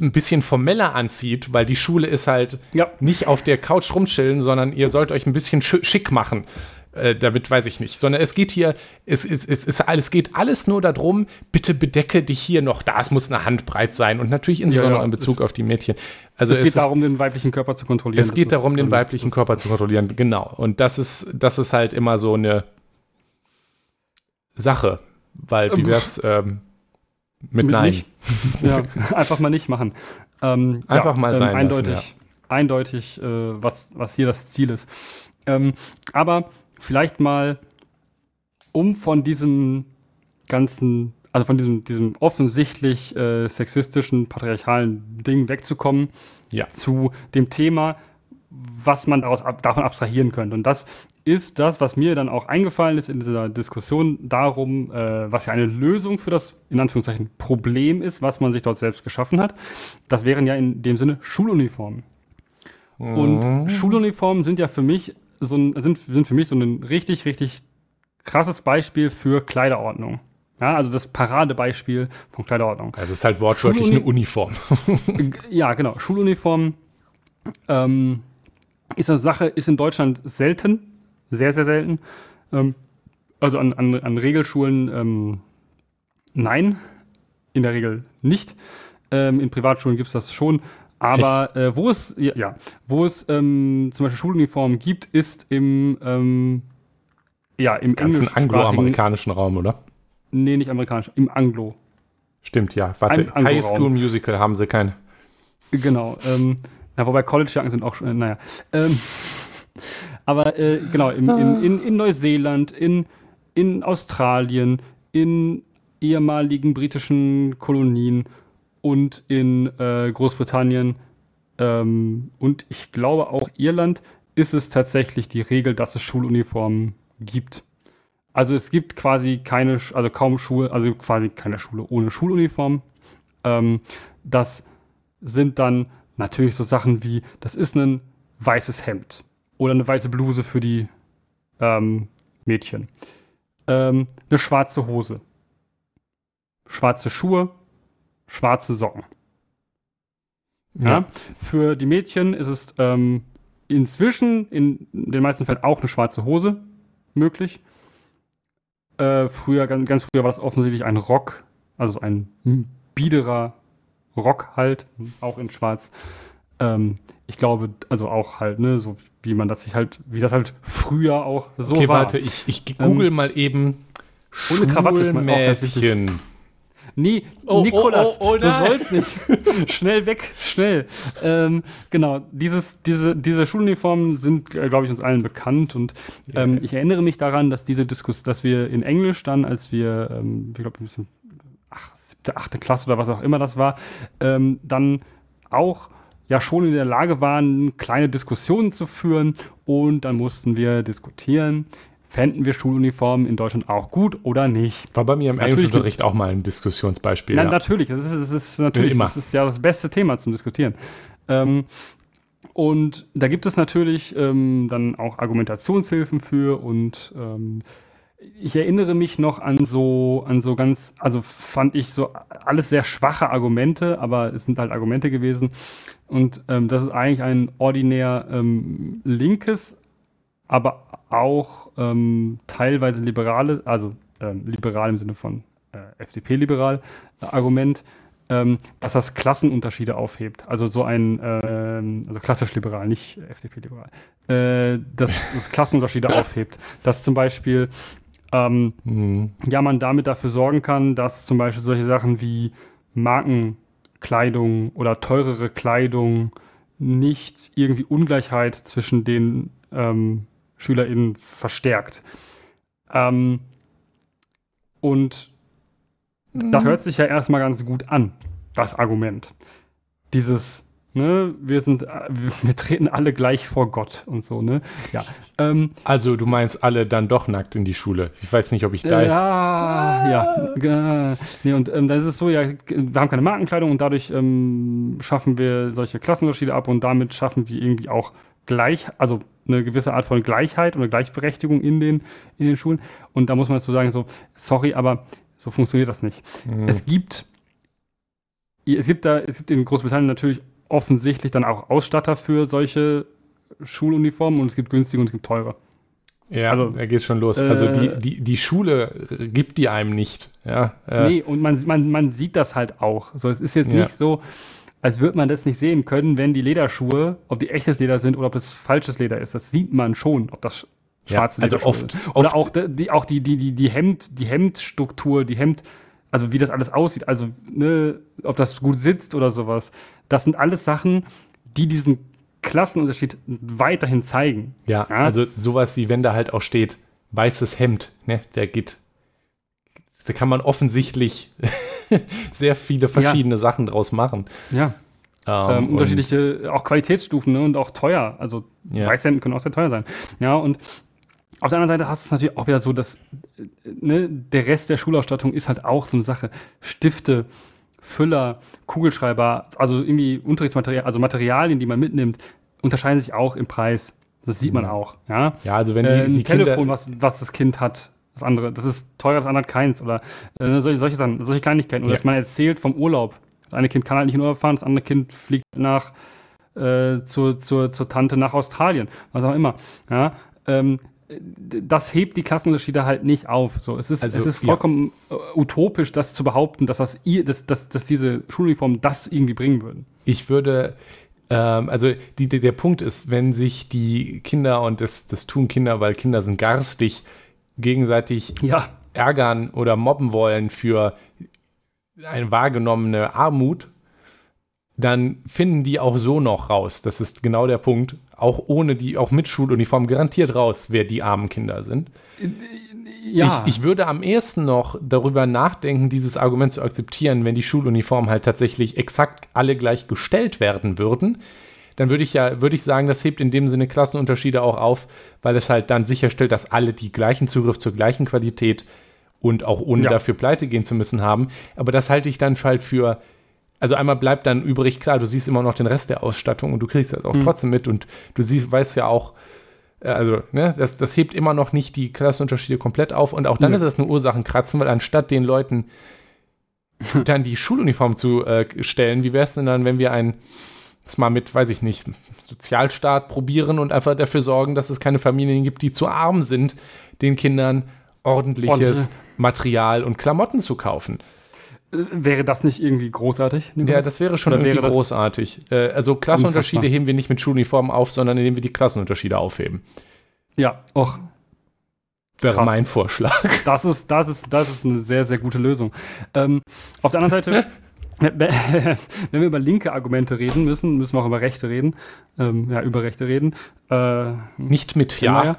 ein bisschen formeller anzieht, weil die Schule ist halt Ja. nicht auf der Couch rumchillen, sondern ihr sollt euch ein bisschen sch schick machen. Äh, damit weiß ich nicht. Sondern es geht hier, es, es, es, es, es geht alles nur darum, bitte bedecke dich hier noch da. Es muss eine Handbreit sein und natürlich insbesondere ja, in Bezug auf die Mädchen. Also Es geht ist- darum, den weiblichen Körper zu kontrollieren. es geht darum, den ähm, weiblichen Körper zu kontrollieren, genau. Und das ist, das ist halt immer so eine Sache. Weil, wie wär's ähm, mit, Mit Nein? Ja, einfach mal nicht machen. Ähm, Einfach mal sein lassen, Eindeutig, eindeutig äh, was, was hier das Ziel ist. Ähm, aber vielleicht mal, um von diesem ganzen, also von diesem, diesem offensichtlich äh, sexistischen, patriarchalen Ding wegzukommen, Ja. zu dem Thema, was man daraus, ab, davon abstrahieren könnte. Und das ist das, was mir dann auch eingefallen ist in dieser Diskussion darum, äh, was ja eine Lösung für das, in Anführungszeichen, Problem ist, was man sich dort selbst geschaffen hat. Das wären ja in dem Sinne Schuluniformen. Und Schuluniformen sind ja für mich so ein, sind, sind für mich so ein richtig, richtig krasses Beispiel für Kleiderordnung. Ja, also das Paradebeispiel von Kleiderordnung. Also es ist halt wortwörtlich Schuluni- eine Uniform. Ja, genau. Schuluniform ähm, ist eine Sache, ist in Deutschland selten, sehr, sehr selten. Ähm, also an, an, an Regelschulen ähm, nein, in der Regel nicht. Ähm, in Privatschulen gibt es das schon. Aber äh, wo es, ja, ja wo es ähm, zum Beispiel Schuluniformen gibt, ist im, ähm, ja, im Ganzen angloamerikanischen Raum, oder? Nee, nicht amerikanisch, im Anglo. Stimmt, ja. Warte, High. School Musical haben sie keine. Genau. Ähm, ja, wobei College-Jacken sind auch schon, äh, naja. Ähm, aber äh, genau, im, in, in, in Neuseeland, in, in Australien, in ehemaligen britischen Kolonien und in äh, Großbritannien ähm, und ich glaube auch Irland ist es tatsächlich die Regel, dass es Schuluniformen gibt. Also es gibt quasi keine, also kaum Schule, also quasi keine Schule ohne Schuluniform. Ähm, das sind dann natürlich so Sachen wie, das ist ein weißes Hemd oder eine weiße Bluse für die ähm, Mädchen. Ähm, eine schwarze Hose. Schwarze Schuhe, schwarze Socken. Ja. Für die Mädchen ist es ähm, inzwischen in den meisten Fällen auch eine schwarze Hose möglich. Äh, früher, ganz, ganz früher war das offensichtlich ein Rock, also ein biederer Rock halt, auch in schwarz. Ähm, ich glaube, also auch halt, ne, so wie man das sich halt, wie das halt früher auch so okay, war. warte, ich, ich google mal eben Ohne Krawatte ist auch. Schulmädchen. Nee, Oh, Nikolas, oh, oh, oh, du sollst nicht. schnell weg, schnell. Ähm, genau, dieses, diese, diese Schuluniformen sind, äh, glaube ich, uns allen bekannt. Und ähm, ich erinnere mich daran, dass diese Diskus, dass wir in Englisch dann, als wir, ähm, ich glaube, ein bisschen, siebte, achte Klasse oder was auch immer das war, ähm, dann auch ja schon in der Lage waren, kleine Diskussionen zu führen. Und dann mussten wir diskutieren, fänden wir Schuluniformen in Deutschland auch gut oder nicht? War bei mir im Natürlich Englischunterricht auch mal ein Diskussionsbeispiel. Na, ja. natürlich, das ist, das ist natürlich, Immer. das ist ja das beste Thema zum Diskutieren. Ähm, und da gibt es natürlich ähm, dann auch Argumentationshilfen für und ähm, ich erinnere mich noch an so, an so ganz, also fand ich so alles sehr schwache Argumente, aber es sind halt Argumente gewesen. Und ähm, das ist eigentlich ein ordinär ähm, linkes, aber auch ähm, teilweise liberale, also ähm, liberal im Sinne von äh, FDP-liberal äh, Argument, ähm, dass das Klassenunterschiede aufhebt. Also so ein, ähm, also klassisch liberal, nicht FDP-liberal, äh, dass das Klassenunterschiede aufhebt. Dass zum Beispiel ähm, Hm. ja, man damit dafür sorgen kann, dass zum Beispiel solche Sachen wie Markenkleidung oder teurere Kleidung nicht irgendwie Ungleichheit zwischen den ähm, SchülerInnen verstärkt. Ähm, und Das hört sich ja erstmal ganz gut an, das Argument. Dieses, ne, wir sind, äh, wir, treten alle gleich vor Gott und so, ne? Ja. Ähm, Also du meinst alle dann doch nackt in die Schule. Ich weiß nicht, ob ich da Äh, ja, ja. ge- Nee, und ähm, dann ist es so, ja, wir haben keine Markenkleidung und dadurch ähm, schaffen wir solche Klassenunterschiede ab und damit schaffen wir irgendwie auch gleich, also eine gewisse Art von Gleichheit oder Gleichberechtigung in den, in den Schulen. Und da muss man dazu sagen, so, sorry, aber so funktioniert das nicht. Hm. Es gibt, es gibt da, es gibt in Großbritannien natürlich offensichtlich dann auch Ausstatter für solche Schuluniformen und es gibt günstige und es gibt teure. ja, also, da geht's schon los. also die, äh, die, die Schule äh, gibt die einem nicht. Ja, äh, Nee, und man, man, man sieht das halt auch. So, es ist jetzt Ja. nicht so, als würde man das nicht sehen können, wenn die Lederschuhe, ob die echtes Leder sind oder ob es falsches Leder ist. Das sieht man schon, ob das Ja, schwarze also Lederschuhe oft- sind. Oder oft- auch die, die, auch die, die, die, die Hemd, die Hemdstruktur, die Hemd, also wie das alles aussieht, also ne, ob das gut sitzt oder sowas. Das sind alles Sachen, die diesen Klassenunterschied weiterhin zeigen. ja, Ja. also sowas wie wenn da halt auch steht, weißes Hemd, ne, der geht. Da kann man offensichtlich sehr viele verschiedene Sachen draus machen. Ja. Ähm, ähm, unterschiedliche auch Qualitätsstufen ne, und auch teuer. Also Ja. Weißhemden können auch sehr teuer sein. Ja, und auf der anderen Seite hast du es natürlich auch wieder so, dass äh, ne, der Rest der Schulausstattung ist halt auch so eine Sache. Stifte, Füller, Kugelschreiber, also irgendwie Unterrichtsmaterial, also Materialien, die man mitnimmt, unterscheiden sich auch im Preis. Das sieht man auch. Ja, Ja, also wenn die, äh, ein die Telefon, Kinder, was, was das Kind hat, das andere, das ist teurer, das andere hat keins. Oder äh, solche, solche Sachen, solche Kleinigkeiten. Oder Ja. dass man erzählt vom Urlaub. Das eine Kind kann halt nicht in Urlaub fahren, das andere Kind fliegt nach äh, zur, zur, zur Tante nach Australien, was auch immer. Ja, ähm, das hebt die Klassenunterschiede halt nicht auf. So, es ist, Also, es ist ja. vollkommen äh, utopisch, das zu behaupten, dass, das ihr, dass, dass, dass diese Schuluniformen das irgendwie bringen würden. ich würde, ähm, also die, die, der Punkt ist, wenn sich die Kinder, und das, das tun Kinder, weil Kinder sind garstig, gegenseitig Ja, ärgern oder mobben wollen für eine wahrgenommene Armut, dann finden die auch so noch raus. Das ist genau der Punkt. Auch ohne die, auch mit Schuluniform garantiert raus, wer die armen Kinder sind. ja. Ich, ich würde am ehesten noch darüber nachdenken, dieses Argument zu akzeptieren, wenn die Schuluniformen halt tatsächlich exakt alle gleich gestellt werden würden. Dann würde ich ja, würde ich sagen, das hebt in dem Sinne Klassenunterschiede auch auf, weil es halt dann sicherstellt, dass alle die gleichen Zugriff zur gleichen Qualität und auch ohne Ja. dafür pleite gehen zu müssen haben. Aber das halte ich dann halt für, also einmal bleibt dann übrig, klar, du siehst immer noch den Rest der Ausstattung und du kriegst das auch trotzdem mit und du siehst, weißt ja auch, äh, also, ne, das, das hebt immer noch nicht die Klassenunterschiede komplett auf und auch dann Nö. ist das eine Ursachenkratzen, weil anstatt den Leuten dann die Schuluniform zu äh, stellen, wie wäre es denn dann, wenn wir ein jetzt mal mit, weiß ich nicht, Sozialstaat probieren und einfach dafür sorgen, dass es keine Familien gibt, die zu arm sind, den Kindern ordentliches Und, Material und Klamotten zu kaufen. Wäre das nicht irgendwie großartig? Ja, das wäre schon Oder irgendwie wäre großartig. Äh, also Klassenunterschiede Unfassbar. heben wir nicht mit Schuluniformen auf, sondern indem wir die Klassenunterschiede aufheben. ja, och, Wäre Krass. mein Vorschlag. Das ist, das ist, das ist eine sehr, sehr gute Lösung. Ähm, auf der anderen Seite, wenn wir über linke Argumente reden müssen, müssen wir auch über Rechte reden. Ähm, ja, über Rechte reden. Äh, Nicht mit Ja.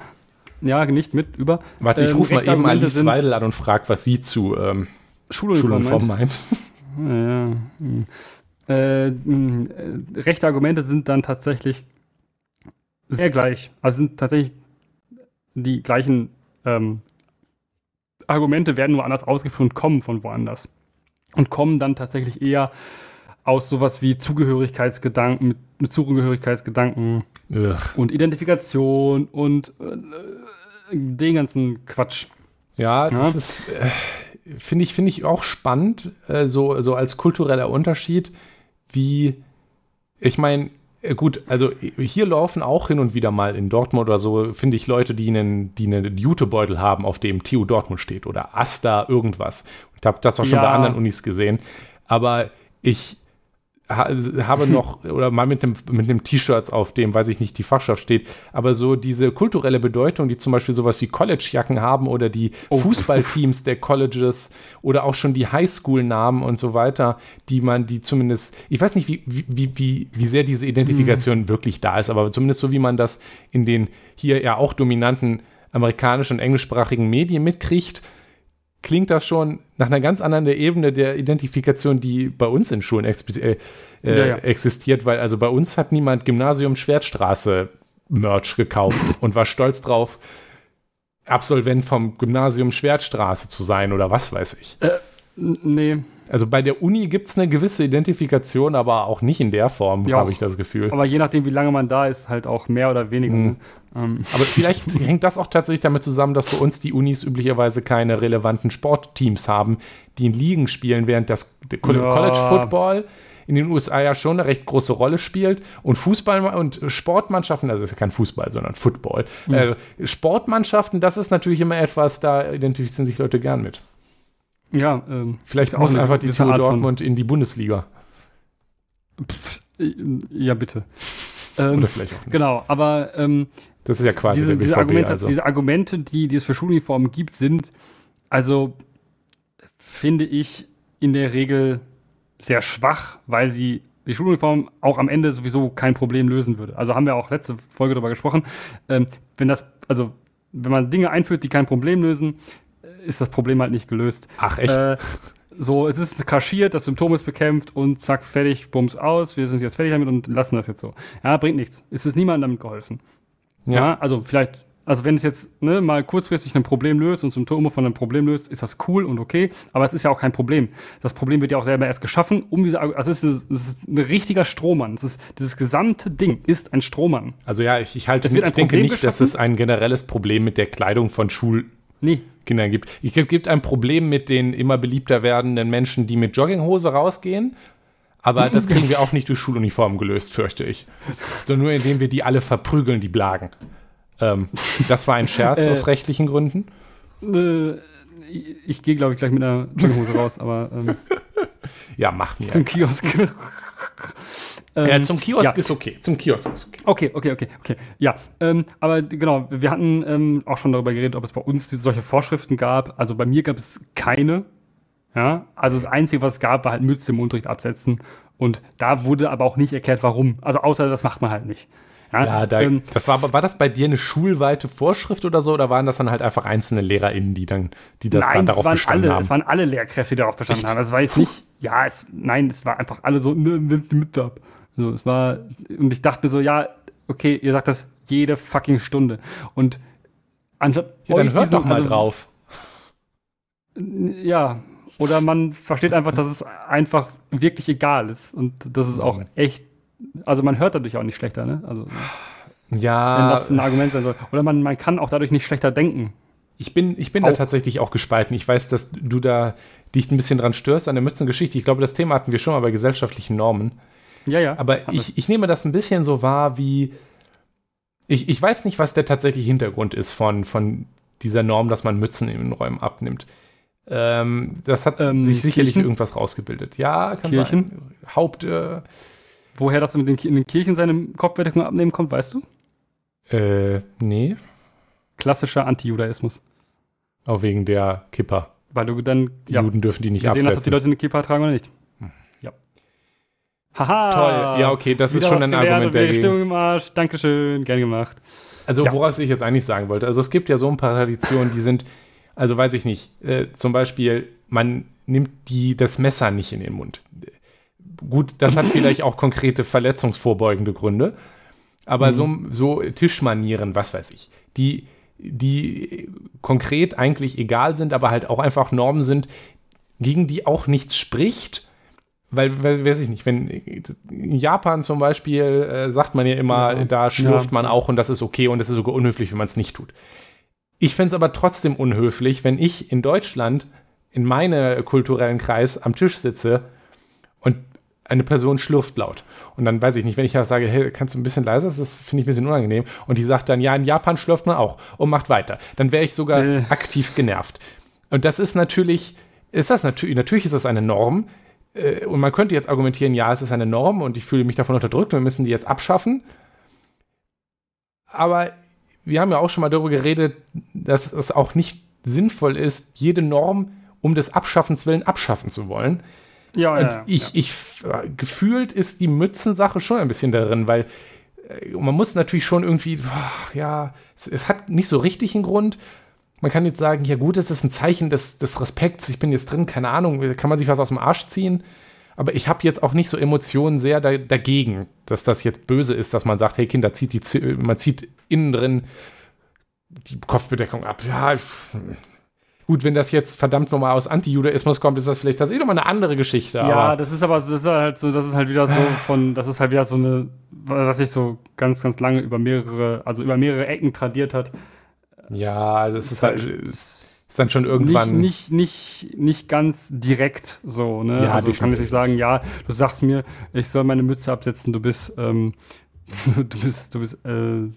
Ja, nicht mit, über. Warte, ich Ähm, rufe mal eben Alice sind Weidel an und frage, was sie zu ähm, Schuluniform. Schuluniform meint. meint. Ja, hm. äh, mh, äh, rechte Argumente sind dann tatsächlich sehr gleich. Also sind tatsächlich die gleichen ähm, Argumente werden nur anders ausgeführt und kommen von woanders. Und kommen dann tatsächlich eher aus sowas wie Zugehörigkeitsgedanken, mit, mit Zugehörigkeitsgedanken Ugh. und Identifikation und äh, den ganzen Quatsch. Ja, das Ja. ist, äh, finde ich, finde ich auch spannend, äh, so, so als kultureller Unterschied, wie, ich meine, äh, gut, also hier laufen auch hin und wieder mal in Dortmund oder so, finde ich Leute, die einen, die einen Jutebeutel haben, auf dem TU Dortmund steht oder Asta irgendwas. Ich habe das auch schon Ja. bei anderen Unis gesehen. Aber ich habe noch, oder mal mit einem mit einem T-Shirt, auf dem, weiß ich nicht, die Fachschaft steht, aber so diese kulturelle Bedeutung, die zum Beispiel sowas wie College-Jacken haben oder die Oh. Fußballteams der Colleges oder auch schon die Highschool-Namen und so weiter, die man, die zumindest, ich weiß nicht, wie, wie, wie, wie, wie sehr diese Identifikation wirklich da ist, aber zumindest so, wie man das in den hier ja auch dominanten amerikanischen und englischsprachigen Medien mitkriegt, klingt das schon nach einer ganz anderen Ebene der Identifikation, die bei uns in Schulen äh, äh, ja, ja. existiert, weil also bei uns hat niemand Gymnasium Schwertstraße Merch gekauft und war stolz drauf, Absolvent vom Gymnasium Schwertstraße zu sein oder was weiß ich. Äh, nee. Also bei der Uni gibt es eine gewisse Identifikation, aber auch nicht in der Form, ja, habe ich das Gefühl. Aber je nachdem, wie lange man da ist, halt auch mehr oder weniger. Mhm. Ähm. Aber vielleicht hängt das auch tatsächlich damit zusammen, dass bei uns die Unis üblicherweise keine relevanten Sportteams haben, die in Ligen spielen, während das College. Football in den USA ja schon eine recht große Rolle spielt und Fußball und Sportmannschaften, also ist ja kein Fußball, sondern Football, mhm. äh, Sportmannschaften, das ist natürlich immer etwas, da identifizieren sich Leute gern mit. Ja, ähm, vielleicht muss einfach die TU Dortmund in die Bundesliga. Pff, ja, bitte. ähm, Oder vielleicht auch nicht. Genau, aber ähm, das ist ja quasi diese, diese, Argumente, also. diese Argumente, die, die es für Schuluniformen gibt, sind also finde ich in der Regel sehr schwach, weil sie die Schuluniform auch am Ende sowieso kein Problem lösen würde. Also haben wir auch letzte Folge darüber gesprochen. Ähm, wenn das, also wenn man Dinge einführt, die kein Problem lösen, ist das Problem halt nicht gelöst. Ach echt? Äh, so, es ist kaschiert, das Symptom ist bekämpft und zack, fertig, bums aus, wir sind jetzt fertig damit und lassen das jetzt so. Ja, bringt nichts. Es ist niemandem damit geholfen. Ja, ja also vielleicht also wenn es jetzt ne, mal kurzfristig ein Problem löst und Symptome von einem Problem löst, ist das cool und okay, aber es ist ja auch kein Problem. Das Problem wird ja auch selber erst geschaffen, um diese, also es ist, es ist ein richtiger Strohmann. Es ist, dieses gesamte Ding ist ein Strohmann. Also ja, ich, ich halte, nicht, ich denke nicht, dass es ein generelles Problem mit der Kleidung von Schulkindern nee. gibt. Es gibt ein Problem mit den immer beliebter werdenden Menschen, die mit Jogginghose rausgehen. Aber das kriegen wir auch nicht durch Schuluniformen gelöst, fürchte ich. Sondern nur indem wir die alle verprügeln, die Blagen. Ähm, das war ein Scherz aus äh, rechtlichen Gründen. Äh, ich gehe, glaube ich, gleich mit einer Jogginghose raus, aber. Ähm, ja, mach mir. Zum Kiosk. ja, zum Kiosk ja. ist okay. Zum Kiosk ist okay. Okay, okay, okay, okay. Ja, ähm, aber genau, wir hatten ähm, auch schon darüber geredet, ob es bei uns solche Vorschriften gab. Also bei mir gab es keine. Ja, also das Einzige, was es gab, war halt Mütze im Unterricht absetzen. Und da wurde aber auch nicht erklärt, warum. Also außer das macht man halt nicht. Ja, ja da, ähm, das war, war das bei dir eine schulweite Vorschrift oder so, oder waren das dann halt einfach einzelne LehrerInnen, die dann, die das nein, dann darauf bestanden alle, haben? Es waren alle Lehrkräfte, die darauf bestanden Echt? haben. Das war jetzt nicht, ja, es, nein, es war einfach alle so, ne, nimmt die mit ab. So, es war, und ich dachte mir so, ja, okay, ihr sagt das jede fucking Stunde. Und anstatt. Ja, dann hört diesen, doch mal also, drauf. Ja, oder man versteht einfach, dass es einfach wirklich egal ist und dass es auch echt also man hört dadurch auch nicht schlechter, ne? Also, ja. Wenn das ein Argument sein soll. Oder man, man kann auch dadurch nicht schlechter denken. Ich bin, ich bin da tatsächlich auch gespalten. Ich weiß, dass du da dich ein bisschen dran störst an der Mützengeschichte. Ich glaube, das Thema hatten wir schon mal bei gesellschaftlichen Normen. Ja, ja. Aber ich, ich nehme das ein bisschen so wahr, wie. Ich, ich weiß nicht, was der tatsächliche Hintergrund ist von, von dieser Norm, dass man Mützen in den Räumen abnimmt. Ähm, das hat ähm, sich sicherlich Kirchen? irgendwas rausgebildet. Ja, kann Kirchen? sein. Haupt. Äh, Woher das mit den, in den Kirchen seine Kopfbedeckung abnehmen kommt, weißt du? Äh, nee. Klassischer Anti-Judaismus. Auch wegen der Kippa. Weil du dann. Die ja, Juden dürfen die nicht absetzen. sehen, dass die Leute eine Kippa tragen oder nicht. Hm. Ja. Haha. Toll. Ja, okay, das ist schon ein Argument dagegen. Stimmung im Arsch. Dankeschön. Gern gemacht. Also, ja. woraus ich jetzt eigentlich sagen wollte. Also, es gibt ja so ein paar Traditionen, die sind. Also, weiß ich nicht. Äh, zum Beispiel, man nimmt die, das Messer nicht in den Mund gut, das hat vielleicht auch konkrete verletzungsvorbeugende Gründe. Aber mhm. so, so Tischmanieren, was weiß ich, die, die konkret eigentlich egal sind, aber halt auch einfach Normen sind, gegen die auch nichts spricht. Weil, weiß ich nicht, wenn in Japan zum Beispiel äh, sagt man ja immer, ja. da schlürft ja. man auch und das ist okay und das ist sogar unhöflich, wenn man es nicht tut. Ich fände es aber trotzdem unhöflich, wenn ich in Deutschland in meinem kulturellen Kreis am Tisch sitze und eine Person schlürft laut. Und dann weiß ich nicht, wenn ich sage, hey, kannst du ein bisschen leiser, das finde ich ein bisschen unangenehm. Und die sagt dann, ja, in Japan schlürft man auch und macht weiter. Dann wäre ich sogar äh. aktiv genervt. Und das ist natürlich, ist das natürlich, natürlich ist das eine Norm. Äh, und man könnte jetzt argumentieren, ja, es ist eine Norm und ich fühle mich davon unterdrückt wir müssen die jetzt abschaffen. Aber wir haben ja auch schon mal darüber geredet, dass es auch nicht sinnvoll ist, jede Norm um des Abschaffens willen abschaffen zu wollen. Ja, und ja, ich, ja. ich, gefühlt ist die Mützensache schon ein bisschen darin, weil äh, man muss natürlich schon irgendwie, ja, es, es, hat nicht so richtig einen Grund. man kann jetzt sagen, ja gut, es ist ein Zeichen des, des Respekts, ich bin jetzt drin, keine Ahnung, kann man sich was aus dem Arsch ziehen. Aber ich habe jetzt auch nicht so Emotionen sehr da, dagegen, dass das jetzt böse ist, dass man sagt, hey Kinder, zieht die, man zieht innen drin die Kopfbedeckung ab. Ja, gut, wenn das jetzt verdammt nochmal aus Anti-Judaismus kommt, ist das vielleicht das eh nochmal eine andere Geschichte. Ja, das ist aber das ist halt so, das ist halt wieder so von, das ist halt wieder so eine, was sich so ganz, ganz lange über mehrere, also über mehrere Ecken tradiert hat. Ja, das ist halt, ist dann schon irgendwann. Nicht, nicht, nicht, nicht ganz direkt so, ne? Ja, also kann ich nicht sagen, ja, du sagst mir, ich soll meine Mütze absetzen, du bist, ähm, du bist, du bist, äh,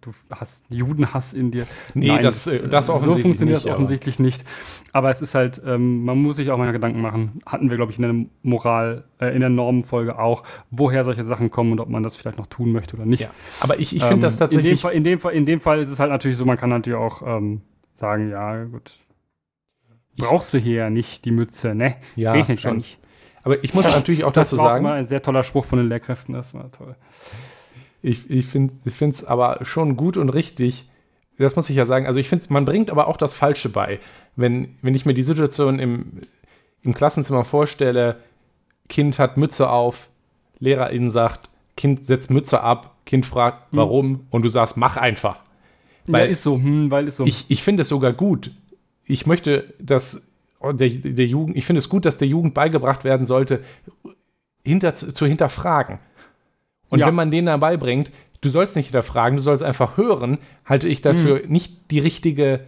du hast Judenhass in dir. Nee, Nein, das, das, das so funktioniert das offensichtlich aber. nicht. Aber es ist halt, ähm, man muss sich auch mal Gedanken machen. Hatten wir, glaube ich, in der Moral, äh, in der Normenfolge auch, woher solche Sachen kommen und ob man das vielleicht noch tun möchte oder nicht. Ja, aber ich, ich finde ähm, das tatsächlich. In dem, Fall, in, dem Fall, in dem Fall ist es halt natürlich so, man kann natürlich auch ähm, sagen, ja, gut. Brauchst du hier ja nicht die Mütze, ne? Ja, Regnet schon. nicht. Aber ich muss natürlich auch dazu sagen. Das war ein sehr toller Spruch von den Lehrkräften, das war toll. Ich, ich finde es aber schon gut und richtig, das muss ich ja sagen. Also ich finde, man bringt aber auch das Falsche bei. Wenn, wenn ich mir die Situation im, im Klassenzimmer vorstelle, Kind hat Mütze auf, Lehrerin sagt, Kind setzt Mütze ab, Kind fragt, hm. warum, hm. und du sagst, mach einfach. Weil ja, ist so, hm, weil ist so. Ich, ich finde es sogar gut. Ich möchte, dass der, der Jugend, ich finde es gut, dass der Jugend beigebracht werden sollte, hinter, zu, hinterfragen. Und ja. wenn man denen dabei bringt, du sollst nicht hinterfragen, du sollst einfach hören, halte ich das mhm. für nicht die richtige,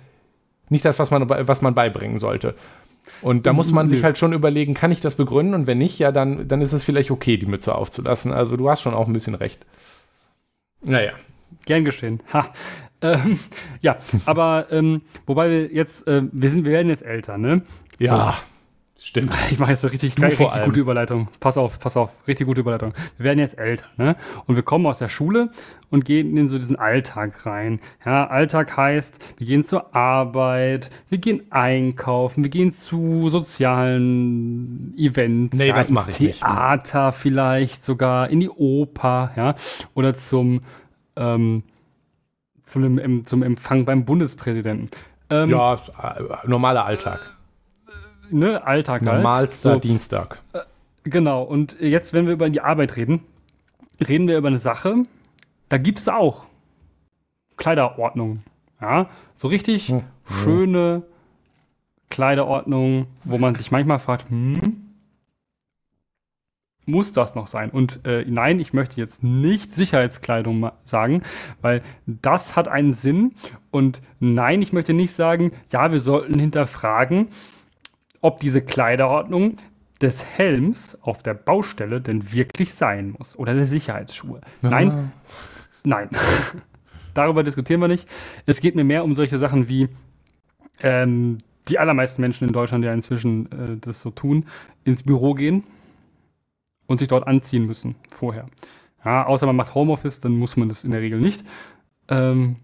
nicht das, was man, was man beibringen sollte. Und da muss man mhm. sich halt schon überlegen, kann ich das begründen? Und wenn nicht, ja, dann, dann ist es vielleicht okay, die Mütze aufzulassen. Also du hast schon auch ein bisschen recht. Naja. Gern geschehen. Ha. Ähm, ja, aber ähm, wobei wir jetzt, äh, wir sind, wir werden jetzt älter, ne? Ja. So. Stimmt. Ich mache jetzt eine richtig, gleich, richtig gute Überleitung. Pass auf, pass auf, richtig gute Überleitung. Wir werden jetzt älter, ne? Und wir kommen aus der Schule und gehen in so diesen Alltag rein. Ja, Alltag heißt, wir gehen zur Arbeit, wir gehen einkaufen, wir gehen zu sozialen Events. Nee, ja, das ich Theater nicht. vielleicht sogar, in die Oper, ja, oder zum, ähm, zum, zum Empfang beim Bundespräsidenten. Ähm, ja, äh, normaler Alltag ne, Alltag halt. Normalster so. Dienstag. Äh, genau, und jetzt, wenn wir über die Arbeit reden, reden wir über eine Sache, da gibt es auch Kleiderordnung. Ja, so richtig hm. schöne Kleiderordnung, wo man sich manchmal fragt, hm, muss das noch sein? Und äh, nein, ich möchte jetzt nicht Sicherheitskleidung sagen, weil das hat einen Sinn. Und nein, ich möchte nicht sagen, ja, wir sollten hinterfragen, ob diese Kleiderordnung des Helms auf der Baustelle denn wirklich sein muss oder der Sicherheitsschuhe. Aha. Nein, nein. Darüber diskutieren wir nicht. Es geht mir mehr um solche Sachen wie ähm, die allermeisten Menschen in Deutschland, die ja inzwischen äh, das so tun, ins Büro gehen und sich dort anziehen müssen vorher. Ja, außer man macht Homeoffice, dann muss man das in der Regel nicht. Ähm,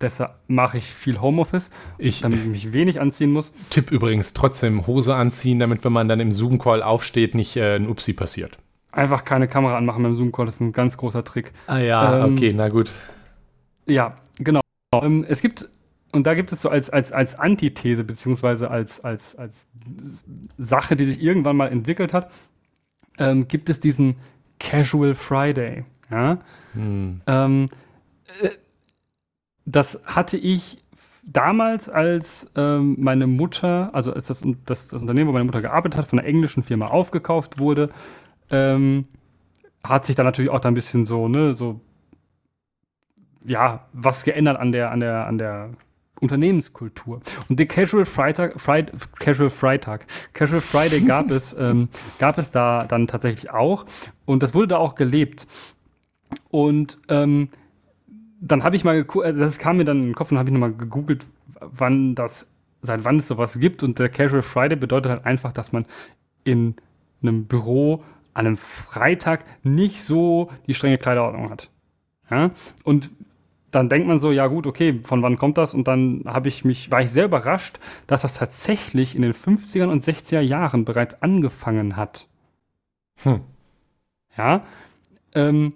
Deshalb mache ich viel Homeoffice, ich, damit ich mich wenig anziehen muss. Tipp übrigens, trotzdem Hose anziehen, damit, wenn man dann im Zoom-Call aufsteht, nicht äh, ein Upsi passiert. Einfach keine Kamera anmachen beim Zoom-Call, das ist ein ganz großer Trick. Ah ja, ähm, okay, na gut. Ja, genau. Ähm, es gibt, und da gibt es so als, als, als Antithese, beziehungsweise als, als, als Sache, die sich irgendwann mal entwickelt hat, ähm, gibt es diesen Casual Friday. Ja? Hm. Ähm, äh, das hatte ich damals, als ähm, meine Mutter, also als das, das, das, Unternehmen, wo meine Mutter gearbeitet hat, von einer englischen Firma aufgekauft wurde, ähm, hat sich da natürlich auch da ein bisschen so, ne, so, ja, was geändert an der, an der, an der Unternehmenskultur. Und der Casual Freitag, Friday, Casual Freitag, Casual Friday gab es, ähm, gab es da dann tatsächlich auch. Und das wurde da auch gelebt. Und ähm, dann habe ich mal geguckt, äh, das kam mir dann in den Kopf und habe ich nochmal gegoogelt, wann das, seit wann es sowas gibt. Und der Casual Friday bedeutet halt einfach, dass man in einem Büro an einem Freitag nicht so die strenge Kleiderordnung hat. Ja? Und dann denkt man so, ja gut, okay, von wann kommt das? Und dann habe ich mich, war ich sehr überrascht, dass das tatsächlich in den 50er und 60er Jahren bereits angefangen hat. Hm. Ja. Ähm,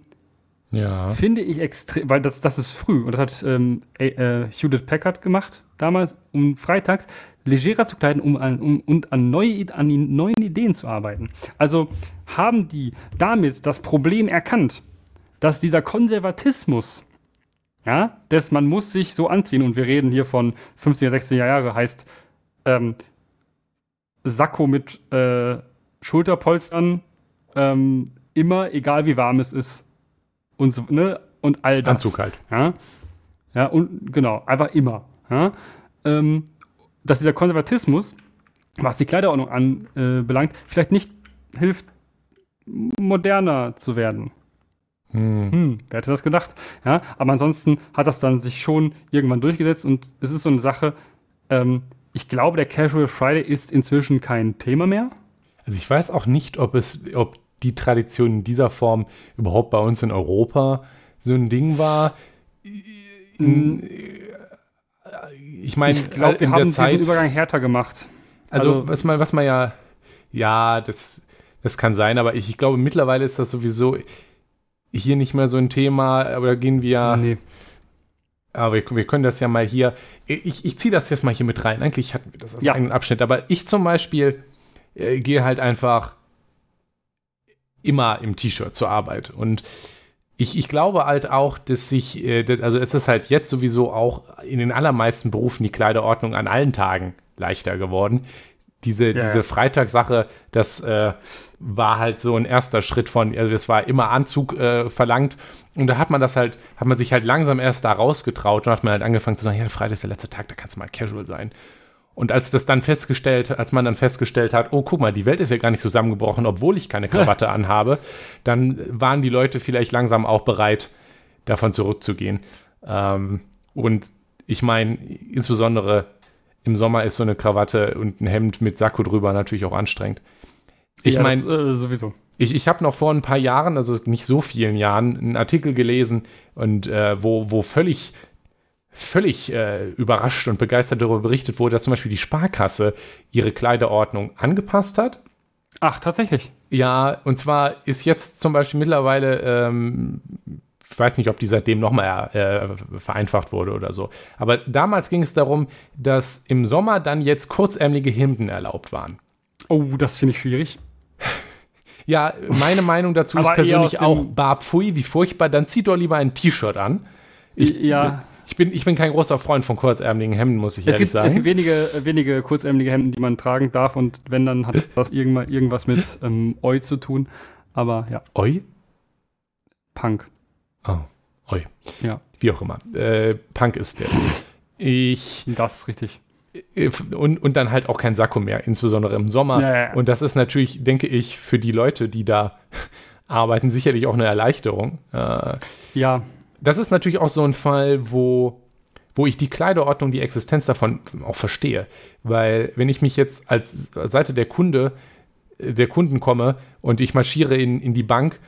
Ja. finde ich extrem, weil das, das ist früh und das hat ähm, äh, Hewlett Packard gemacht damals, um freitags legerer zu kleiden um, um, und an, neue, an die neuen Ideen zu arbeiten. Also haben die damit das Problem erkannt, dass dieser Konservatismus, ja, dass man muss sich so anziehen und wir reden hier von 50er, 60er Jahre, heißt ähm, Sakko mit äh, Schulterpolstern, ähm, immer, egal wie warm es ist. Und, so, ne? und all das. Anzug halt. Ja, ja und genau, einfach immer. Ja? Ähm, dass dieser Konservatismus, was die Kleiderordnung anbelangt, äh, vielleicht nicht hilft, moderner zu werden. Hm. Hm, wer hätte das gedacht? Ja, aber ansonsten hat das dann sich schon irgendwann durchgesetzt und es ist so eine Sache, ähm, ich glaube, der Casual Friday ist inzwischen kein Thema mehr. Also ich weiß auch nicht, ob es, ob die Tradition in dieser Form überhaupt bei uns in Europa so ein Ding war. In, ich meine, Ich glaube, wir in haben der diesen Zeit, Übergang härter gemacht. also, also- was man, was man ja, ja, das, das kann sein, aber ich, ich glaube, mittlerweile ist das sowieso hier nicht mehr so ein Thema, aber da gehen wir, Nee. aber wir, wir können das ja mal hier, ich, ich ziehe das jetzt mal hier mit rein. Eigentlich hatten wir das als Ja. eigenen Abschnitt, aber ich zum Beispiel äh, gehe halt einfach immer im T-Shirt zur Arbeit und ich, ich glaube halt auch, dass sich, äh, also es ist halt jetzt sowieso auch in den allermeisten Berufen die Kleiderordnung an allen Tagen leichter geworden. Diese, Ja, diese ja. Freitagssache, das äh, war halt so ein erster Schritt von, also es war immer Anzug äh, verlangt und da hat man das halt, hat man sich halt langsam erst da rausgetraut und hat man halt angefangen zu sagen, ja, Freitag ist der letzte Tag, da kannst du mal casual sein. Und als das dann festgestellt, als man dann festgestellt hat, oh, guck mal, die Welt ist ja gar nicht zusammengebrochen, obwohl ich keine Krawatte anhabe, dann waren die Leute vielleicht langsam auch bereit, davon zurückzugehen. Ähm, und ich meine, insbesondere im Sommer ist so eine Krawatte und ein Hemd mit Sakko drüber natürlich auch anstrengend. Ich Ja, meine, äh, sowieso. ich, ich habe noch vor ein paar Jahren, also nicht so vielen Jahren, einen Artikel gelesen und äh, wo, wo völlig, völlig äh, überrascht und begeistert darüber berichtet wurde, dass zum Beispiel die Sparkasse ihre Kleiderordnung angepasst hat. Ach, tatsächlich. Ja, und zwar ist jetzt zum Beispiel mittlerweile, ähm, ich weiß nicht, ob die seitdem nochmal äh, vereinfacht wurde oder so. Aber damals ging es darum, dass im Sommer dann jetzt kurzärmelige Hemden erlaubt waren. Oh, das finde ich schwierig. Ja, meine Meinung dazu ist persönlich auch, dem- bah, pfui, wie furchtbar, dann zieht doch lieber ein T-Shirt an. Ich, ja, ich, bin, ich bin kein großer Freund von kurzärmeligen Hemden, muss ich es ehrlich gibt, sagen. es gibt wenige, wenige kurzärmelige Hemden, die man tragen darf und wenn, dann hat das irgendwann, irgendwas mit ähm, Oi zu tun. Aber ja, Oi? Punk. Oh, oi. Ja, Wie auch immer. Äh, Punk ist der. Ich, das ist richtig. äh, und, und dann halt auch kein Sakko mehr, insbesondere im Sommer. Ja, ja. Und das ist natürlich, denke ich, für die Leute, die da arbeiten, sicherlich auch eine Erleichterung. Äh, Ja, das ist natürlich auch so ein Fall, wo, wo ich die Kleiderordnung, die Existenz davon auch verstehe. Weil wenn ich mich jetzt als Seite der Kunde, äh, der Kunden komme und ich marschiere in, in die Bank,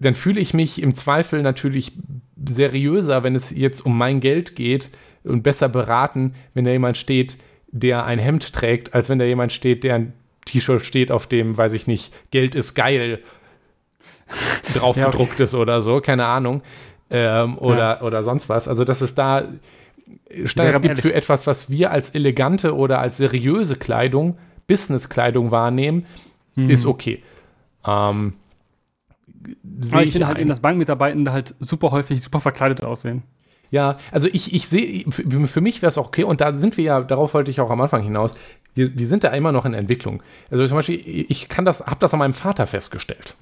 dann fühle ich mich im Zweifel natürlich seriöser, wenn es jetzt um mein Geld geht und besser beraten, wenn da jemand steht, der ein Hemd trägt, als wenn da jemand steht, der ein T-Shirt steht, auf dem, weiß ich nicht, Geld ist geil drauf Ja, okay. gedruckt ist oder so, keine Ahnung. Ähm, oder, oder sonst was. Also, dass es da Standards gibt für etwas, was wir als elegante oder als seriöse Kleidung, Business-Kleidung wahrnehmen, ist okay. Ähm, aber sehe ich ich finde halt eben, dass Bankmitarbeitende halt super häufig super verkleidet aussehen. Ja, also ich, ich sehe, für, für mich wäre es auch okay, und da sind wir ja, darauf wollte ich auch am Anfang hinaus, wir, wir sind da immer noch in Entwicklung. Also zum Beispiel, ich kann das, habe das an meinem Vater festgestellt.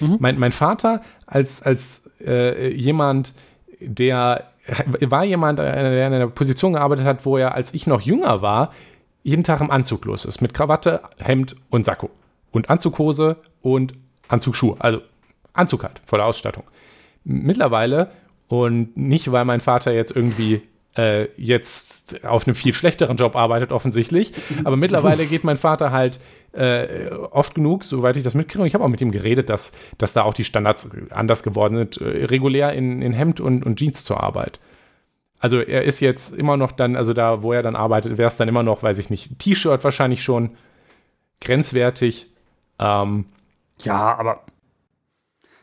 Mein, mein Vater als, als äh, jemand, der war jemand, äh, der in einer Position gearbeitet hat, wo er, als ich noch jünger war, jeden Tag im Anzug los ist. Mit Krawatte, Hemd und Sakko. Und Anzughose und Anzugsschuhe. Also Anzug halt, volle Ausstattung. Mittlerweile, und nicht, weil mein Vater jetzt irgendwie äh, jetzt auf einem viel schlechteren Job arbeitet, offensichtlich, aber mittlerweile geht mein Vater halt äh, oft genug, soweit ich das mitkriege, und ich habe auch mit ihm geredet, dass, dass da auch die Standards anders geworden sind, äh, regulär in, in Hemd und, und Jeans zur Arbeit. Also er ist jetzt immer noch dann, also da, wo er dann arbeitet, wäre es dann immer noch, weiß ich nicht, T-Shirt wahrscheinlich schon grenzwertig. Ähm, Ja, aber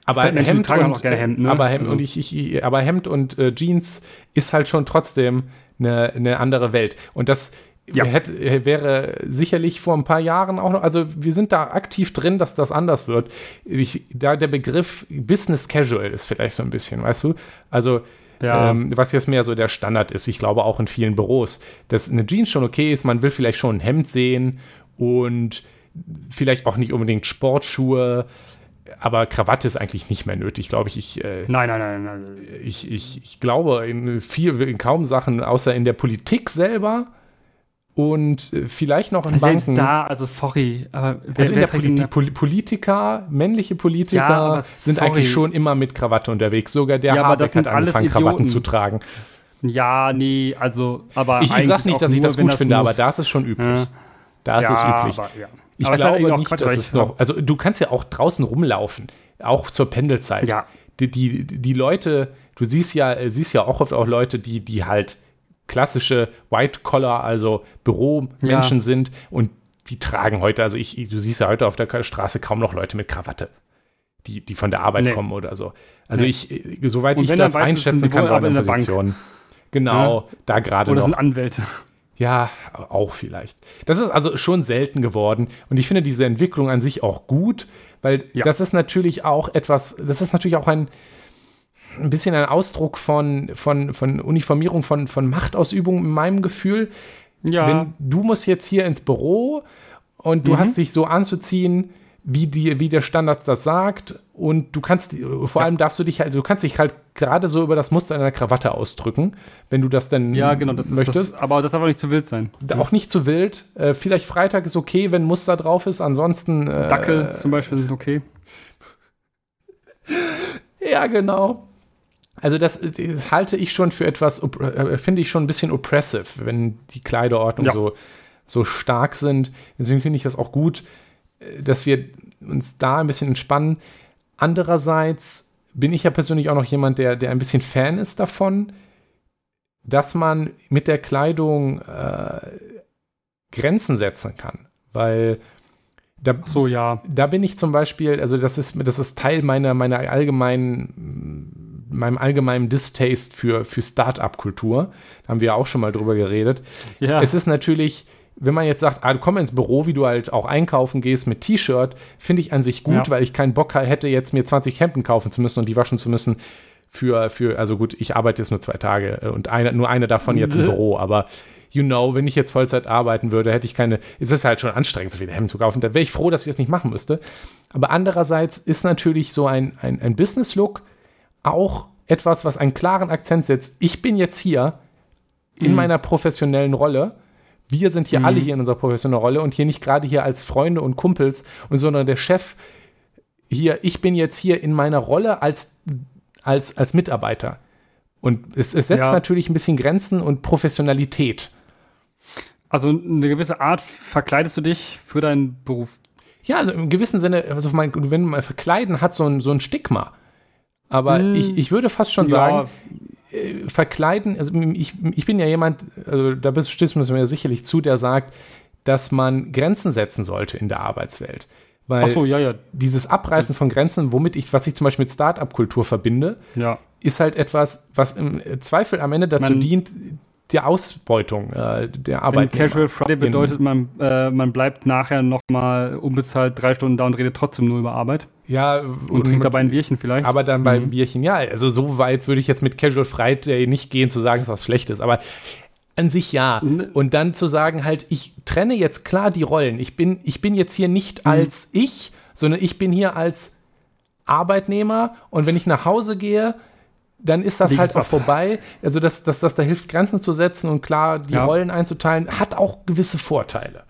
aber Menschen Hemd tragen und, auch gerne Hemd, ne? aber Hemd Also- und ich, ich, aber Hemd und äh, Jeans ist halt schon trotzdem eine, eine andere Welt. Und das Ja. hätte, wäre sicherlich vor ein paar Jahren auch noch, also wir sind da aktiv drin, dass das anders wird. Ich, da der Begriff Business Casual ist vielleicht so ein bisschen, weißt du? Also Ja. ähm, was jetzt mehr so der Standard ist, ich glaube auch in vielen Büros, dass eine Jeans schon okay ist, man will vielleicht schon ein Hemd sehen und vielleicht auch nicht unbedingt Sportschuhe, aber Krawatte ist eigentlich nicht mehr nötig, glaube ich. Ich, äh, Nein, nein, nein, nein. ich, ich, ich glaube in viel, in kaum Sachen, außer in der Politik selber und äh, vielleicht noch in Selbst Banken. da, also sorry, aber wer, also in der Politik, Poli Politiker, männliche Politiker Ja, aber sind sorry. eigentlich schon immer mit Krawatte unterwegs. Sogar der Ja, aber das Habeck hat angefangen, Krawatten zu tragen. Ja, nee, also, aber. Ich, ich sage nicht, dass ich das gut finde, aber muss. da ist es schon üblich. Ja. Da ist ja, es üblich. Aber, ja. Ich aber halt glaube auch nicht, Quatsch, dass es noch. Also du kannst ja auch draußen rumlaufen, auch zur Pendelzeit. Ja. Die, die, die Leute, du siehst ja, äh, siehst ja auch oft auch Leute, die, die halt klassische White Collar, also Büromenschen Ja. sind und die tragen heute, also ich, du siehst ja heute auf der Straße kaum noch Leute mit Krawatte, die, die von der Arbeit Nee. kommen oder so. Also Nee. ich, äh, soweit Und ich das einschätzen kann, war aber in der Bank. Position. Genau, da gerade Oder noch. sind Anwälte. Ja, auch vielleicht. Das ist also schon selten geworden. Und ich finde diese Entwicklung an sich auch gut, weil Ja. das ist natürlich auch etwas, das ist natürlich auch ein, ein bisschen ein Ausdruck von, von, von Uniformierung, von, von Machtausübung in meinem Gefühl. Ja. Wenn du musst jetzt hier ins Büro und du Mhm. hast dich so anzuziehen, wie, die, wie der Standard das sagt und du kannst, vor allem darfst du dich halt, du kannst dich halt gerade so über das Muster einer Krawatte ausdrücken, wenn du das denn ja, genau, das ist möchtest. das, aber das darf auch nicht zu wild sein. Da Auch nicht zu wild. Äh, vielleicht Freitag ist okay, wenn Muster drauf ist. Ansonsten. Äh, Dackel zum Beispiel sind okay. Ja, genau. Also, das, das halte ich schon für etwas, äh, finde ich schon ein bisschen oppressive, wenn die Kleiderordnung Ja. so, so stark sind. Deswegen finde ich das auch gut, äh, dass wir uns da ein bisschen entspannen. Andererseits bin ich ja persönlich auch noch jemand, der, der ein bisschen Fan ist davon, dass man mit der Kleidung äh, Grenzen setzen kann. Weil da, So, ja. da bin ich zum Beispiel, also das ist, das ist Teil meiner, meiner allgemeinen, meinem allgemeinen Distaste für, für Start-up-Kultur. Da haben wir auch schon mal drüber geredet. Ja. Es ist natürlich, wenn man jetzt sagt, ah, komm ins Büro, wie du halt auch einkaufen gehst mit T-Shirt, finde ich an sich gut, Ja. weil ich keinen Bock hätte, jetzt mir 20 Hemden kaufen zu müssen und die waschen zu müssen für, für also gut, ich arbeite jetzt nur zwei Tage äh, und eine, nur eine davon jetzt im Büro, aber you know, wenn ich jetzt Vollzeit arbeiten würde, hätte ich keine, es ist halt schon anstrengend, so viele Hemden zu kaufen, da wäre ich froh, dass ich das nicht machen müsste. Aber andererseits ist natürlich so ein, ein, ein Business-Look auch etwas, was einen klaren Akzent setzt. Ich bin jetzt hier in meiner professionellen Rolle. Wir sind hier alle hier in unserer professionellen Rolle und hier nicht gerade hier als Freunde und Kumpels, und sondern der Chef hier, ich bin jetzt hier in meiner Rolle als, als, als Mitarbeiter. Und es, es setzt Ja. natürlich ein bisschen Grenzen und Professionalität. Also eine gewisse Art verkleidest du dich für deinen Beruf. Ja, also im gewissen Sinne, also mein, wenn man verkleiden hat so ein, so ein Stigma. Aber Hm. ich, ich würde fast schon sagen, äh, verkleiden, also ich, ich bin ja jemand, also da bist- stimmst du mir sicherlich zu, der sagt, dass man Grenzen setzen sollte in der Arbeitswelt. Weil so, ja, ja, dieses Abreißen von Grenzen, womit ich, was ich zum Beispiel mit Start-up-Kultur verbinde, ja. ist halt etwas, was im Zweifel am Ende dazu Man- dient, der Ausbeutung äh, der Arbeit. Casual Friday bedeutet, man, äh, man bleibt nachher nochmal unbezahlt drei Stunden da und redet trotzdem nur über Arbeit. Ja, Und trinkt dabei ein Bierchen vielleicht. Aber dann beim Mhm. Bierchen, ja, also so weit würde ich jetzt mit Casual Friday nicht gehen, zu sagen, dass was schlecht ist. Aber an sich ja. Ne. Und dann zu sagen, halt, ich trenne jetzt klar die Rollen. Ich bin, ich bin jetzt hier nicht Mhm. als ich, sondern ich bin hier als Arbeitnehmer. Und wenn ich nach Hause gehe, dann ist das halt auch ab. vorbei. Also, dass, dass das da hilft, Grenzen zu setzen und klar die Ja. Rollen einzuteilen, hat auch gewisse Vorteile.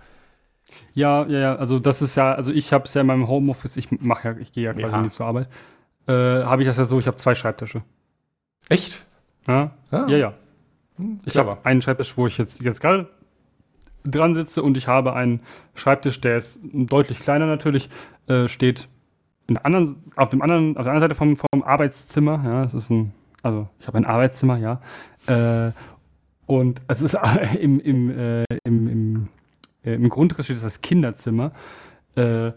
Ja, ja, ja, also das ist ja, also ich habe es ja in meinem Homeoffice, ich mache ja, ich gehe ja quasi Ja. nie zur Arbeit, äh, habe ich das ja so, ich habe zwei Schreibtische. Echt? Ja, Ah, ja, ja. Ich clever. habe einen Schreibtisch, wo ich jetzt, jetzt gerade dran sitze und ich habe einen Schreibtisch, der ist deutlich kleiner natürlich, äh, steht anderen, auf, dem anderen, auf der anderen Seite vom, vom Arbeitszimmer. Ja, es ist ein, also ich habe ein Arbeitszimmer, ja. Äh, und es ist im, im, äh, im, im, äh, im Grundriss steht das Kinderzimmer. Äh,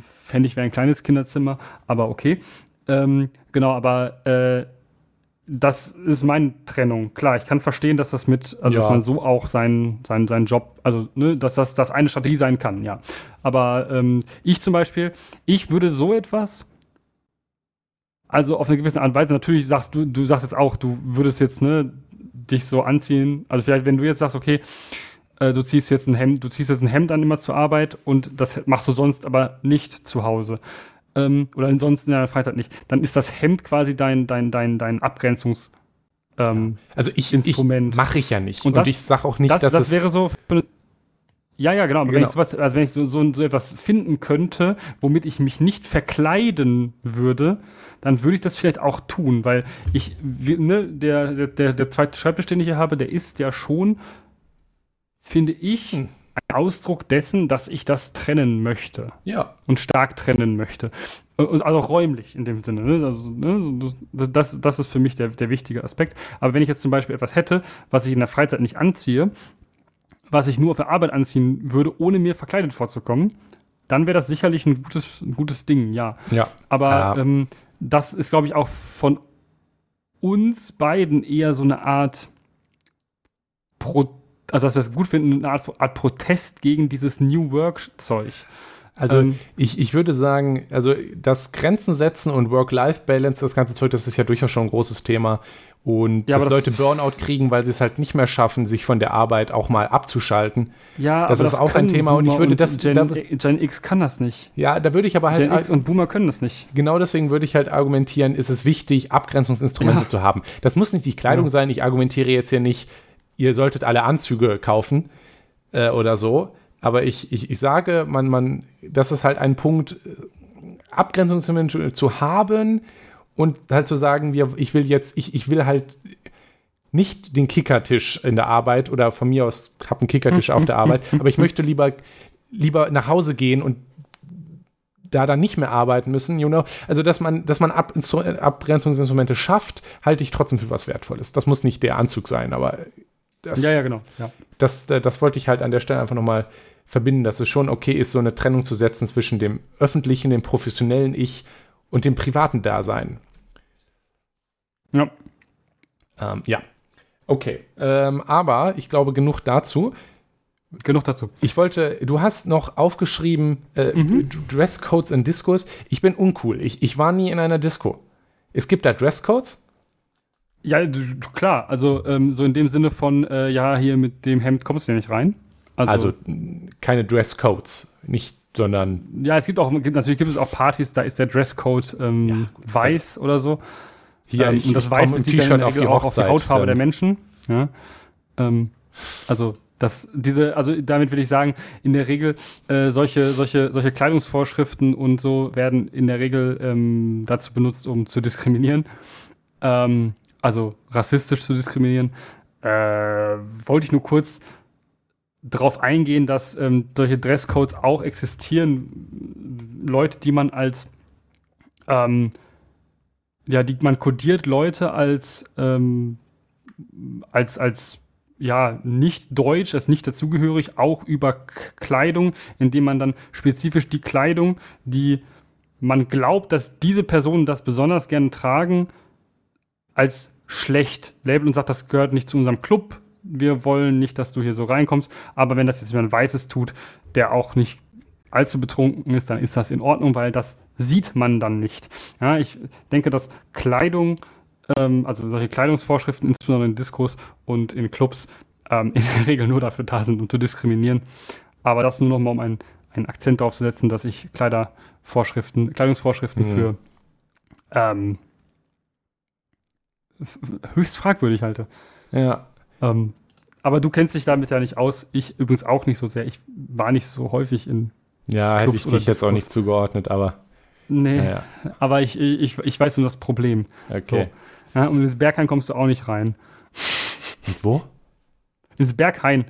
Fände ich wäre ein kleines Kinderzimmer, aber okay. Ähm, genau, aber äh, das ist meine Trennung. Klar, ich kann verstehen, dass das mit, also Ja. dass man so auch seinen, seinen, seinen Job, also ne, dass das, das eine Strategie sein kann, ja. Aber ähm, ich zum Beispiel, ich würde so etwas, also auf eine gewisse Art und Weise, natürlich sagst du, du sagst jetzt auch, du würdest jetzt ne, dich so anziehen, also vielleicht, wenn du jetzt sagst, okay, äh, du ziehst jetzt ein Hemd, du ziehst jetzt ein Hemd an immer zur Arbeit und das machst du sonst aber nicht zu Hause. Ähm, oder ansonsten in deiner Freizeit nicht, dann ist das Hemd quasi dein, dein, dein, dein Abgrenzungs. Ähm, Also ich, Instrument. ich mache ich ja nicht. Und Und, das- ich sage auch nicht, das, dass das es wäre so. Ja, ja, genau. Aber Wenn Genau. ich sowas, also wenn ich so, so, so etwas finden könnte, womit ich mich nicht verkleiden würde, dann würde ich das vielleicht auch tun, weil ich, ne, der, der, der, zweite Schreibtisch, den ich hier habe, der ist ja schon, finde ich, Hm. ein Ausdruck dessen, dass ich das trennen möchte ja. und stark trennen möchte. Äh, Also auch räumlich in dem Sinne. Ne? Also, ne? Das, das ist für mich der, der wichtige Aspekt. Aber wenn ich jetzt zum Beispiel etwas hätte, was ich in der Freizeit nicht anziehe, was ich nur auf der Arbeit anziehen würde, ohne mir verkleidet vorzukommen, dann wäre das sicherlich ein gutes, ein gutes Ding, ja. Ja. Aber Ja. ähm, das ist, glaube ich, auch von uns beiden eher so eine Art Pro also dass wir es gut finden, eine Art, Art Protest gegen dieses New Work-Zeug. Also Ähm, ich, ich würde sagen, also das Grenzen setzen und Work-Life-Balance, das ganze Zeug, das ist ja durchaus schon ein großes Thema. Und Ja, dass das- Leute Burnout kriegen, weil sie es halt nicht mehr schaffen, sich von der Arbeit auch mal abzuschalten. Ja, Das aber ist auch ein Thema und ich Boomer würde das- Gen, da- Gen X kann das nicht. Ja, da würde ich aber halt Gen X und Boomer können das nicht. genau deswegen würde ich halt argumentieren, ist es wichtig, Abgrenzungsinstrumente Ja. zu haben. Das muss nicht die Kleidung Ja. sein. Ich argumentiere jetzt hier nicht, ihr solltet alle Anzüge kaufen äh, oder so. Aber ich, ich, ich sage, man, man, das ist halt ein Punkt, äh, Abgrenzungsinstrumente zu haben und halt zu sagen, wir, ich will jetzt, ich, ich will halt nicht den Kickertisch in der Arbeit oder von mir aus habe einen Kickertisch auf der Arbeit, aber ich möchte lieber, lieber nach Hause gehen und da dann nicht mehr arbeiten müssen, you know? Also, dass man, dass man Ab Instru- Abgrenzungsinstrumente schafft, halte ich trotzdem für was Wertvolles. Das muss nicht der Anzug sein, aber das, Ja, ja, genau. Ja. das, äh, das wollte ich halt an der Stelle einfach nochmal verbinden, dass es schon okay ist, so eine Trennung zu setzen zwischen dem öffentlichen, dem professionellen Ich und dem privaten Dasein. ja. Ähm, ja. Okay. Ähm, aber ich glaube, genug dazu. Genug dazu. Ich wollte, du hast noch aufgeschrieben, äh, Mhm. Dresscodes in Diskos. Ich bin uncool. Ich, ich war nie in einer Disco. Es gibt da Dresscodes? Ja, klar. Also ähm, so in dem Sinne von, äh, ja, hier mit dem Hemd kommst du ja nicht rein. Also, mh, keine Dresscodes, nicht, sondern ja, es gibt auch, gibt, natürlich gibt es auch Partys, da ist der Dresscode ähm, Ja, gut. weiß oder so. hier, ähm, ich, und das Weiß bezieht dann der auf die Regel auch Hochzeit. auf die Hautfarbe der dann. Menschen. Ja. Ähm, also das, diese, also damit will ich sagen, in der Regel äh, solche, solche, solche Kleidungsvorschriften und so werden in der Regel ähm, dazu benutzt, um zu diskriminieren. Ähm, also rassistisch zu diskriminieren. Äh, wollte ich nur kurz darauf eingehen, dass ähm, solche Dresscodes auch existieren. Leute, die man als ähm, ja, die man kodiert Leute als ähm, als als ja nicht deutsch, als nicht dazugehörig, auch über Kleidung, indem man dann spezifisch die Kleidung, die man glaubt, dass diese Personen das besonders gerne tragen, als schlecht labelt und sagt, das gehört nicht zu unserem Club. Wir wollen nicht, dass du hier so reinkommst. Aber wenn das jetzt jemand Weißes tut, der auch nicht allzu betrunken ist, dann ist das in Ordnung, weil das sieht man dann nicht. Ja, ich denke, dass Kleidung, ähm, also solche Kleidungsvorschriften, insbesondere in Diskos und in Clubs, ähm, in der Regel nur dafür da sind, um zu diskriminieren. Aber das nur noch mal, um einen, einen Akzent drauf zu setzen, dass ich Kleidervorschriften, Kleidungsvorschriften Mhm. für ähm, höchst fragwürdig halte. Ja. Ähm, aber du kennst dich damit ja nicht aus. Ich übrigens auch nicht so sehr. Ich war nicht so häufig in. Ja, hätte ich Clubs dich jetzt auch nicht zugeordnet, aber Nee, ja, ja. aber ich, ich, ich weiß um das Problem. okay. Ja, und ins Berghain kommst du auch nicht rein. Ins wo? Ins Berghain.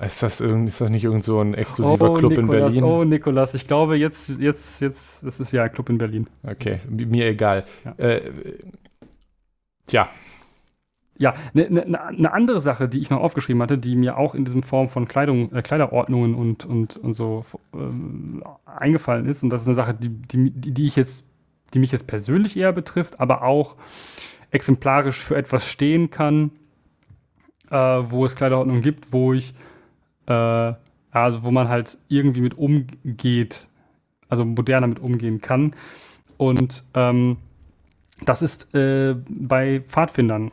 Ist das, irgend, ist das nicht irgend so ein exklusiver Club in Nikolas, Berlin? oh Nikolas, ich glaube jetzt, jetzt, jetzt, das ist ja ein Club in Berlin. Okay, mi- mir egal. Ja. Äh, tja, Ja, eine ne, ne ne andere Sache, die ich noch aufgeschrieben hatte, die mir auch in diesem Form von Kleidung, äh, Kleiderordnungen und, und, und so ähm, eingefallen ist, und das ist eine Sache, die, die, die ich jetzt, die mich jetzt persönlich eher betrifft, aber auch exemplarisch für etwas stehen kann, äh, wo es Kleiderordnung gibt, wo ich, äh, also wo man halt irgendwie mit umgeht, also moderner mit umgehen kann. Und ähm, das ist äh, bei Pfadfindern.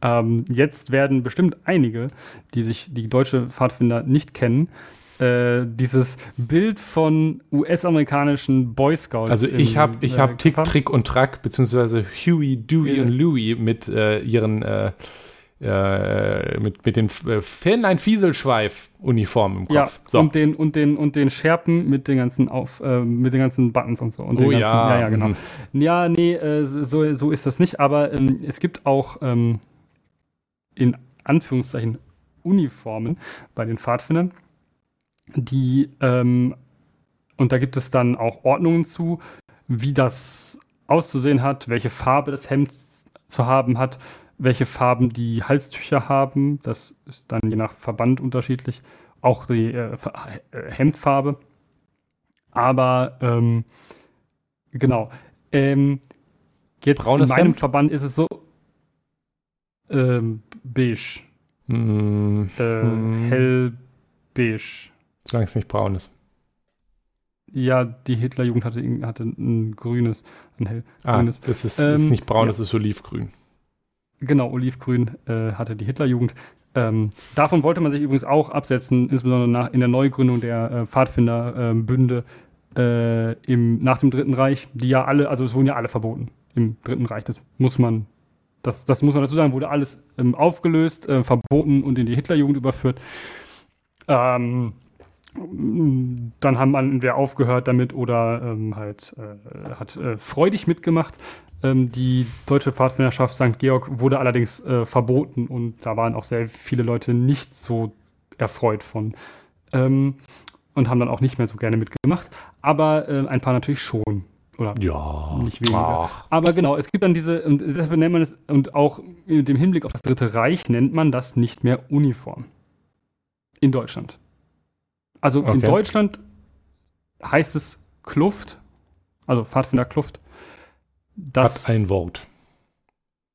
Ähm, jetzt werden bestimmt einige, die sich die deutsche Pfadfinder nicht kennen, äh, dieses Bild von US-amerikanischen Boy Scouts. Also ich habe ich äh, hab Tick. Trick und Track, beziehungsweise Huey, Dewey Ja. und Louie mit äh, ihren äh, äh, mit, mit den äh, Fähnlein-Fieselschweif-Uniformen im Kopf. Ja, so. und den und den und den Scherpen mit den ganzen auf äh, mit den ganzen Buttons und so und oh den ganzen, ja, ja, ja, genau. mhm. Ja, nee, äh, so, so ist das nicht, aber ähm, es gibt auch ähm, in Anführungszeichen Uniformen bei den Pfadfindern, die, ähm, und da gibt es dann auch Ordnungen zu, wie das auszusehen hat, welche Farbe das Hemd zu haben hat, welche Farben die Halstücher haben, das ist dann je nach Verband unterschiedlich, auch die äh, äh, Hemdfarbe. Aber ähm, genau. Ähm, jetzt Braunes in meinem Hemd? Verband ist es so ähm, beige, Mhm. äh, Hm. hellbeige. Solange es nicht braun ist. Ja, die Hitlerjugend hatte, hatte ein grünes, ein hell Ah, grünes. das ist, Ähm, ist nicht braun, ja. das ist olivgrün. Genau, olivgrün äh, hatte die Hitlerjugend. Ähm, davon wollte man sich übrigens auch absetzen, insbesondere nach, in der Neugründung der äh, Pfadfinderbünde äh, im, nach dem Dritten Reich, die ja alle, also es wurden ja alle verboten im Dritten Reich. Das muss man, das, das muss man dazu sagen, wurde alles ähm, aufgelöst, äh, verboten und in die Hitlerjugend überführt. Ähm, dann haben entweder aufgehört damit oder ähm, halt äh, hat äh, freudig mitgemacht. Ähm, die deutsche Pfadfinderschaft St. Georg wurde allerdings äh, verboten und da waren auch sehr viele Leute nicht so erfreut von ähm, und haben dann auch nicht mehr so gerne mitgemacht. Aber äh, ein paar natürlich schon. Oder Ja. Nicht weniger. Ach, aber genau, es gibt dann diese, und deshalb nennt man es, und auch mit dem Hinblick auf das Dritte Reich nennt man das nicht mehr Uniform. In Deutschland. Also in Okay. Deutschland heißt es Kluft, also Pfadfinder Kluft. Das, hat ein Wort.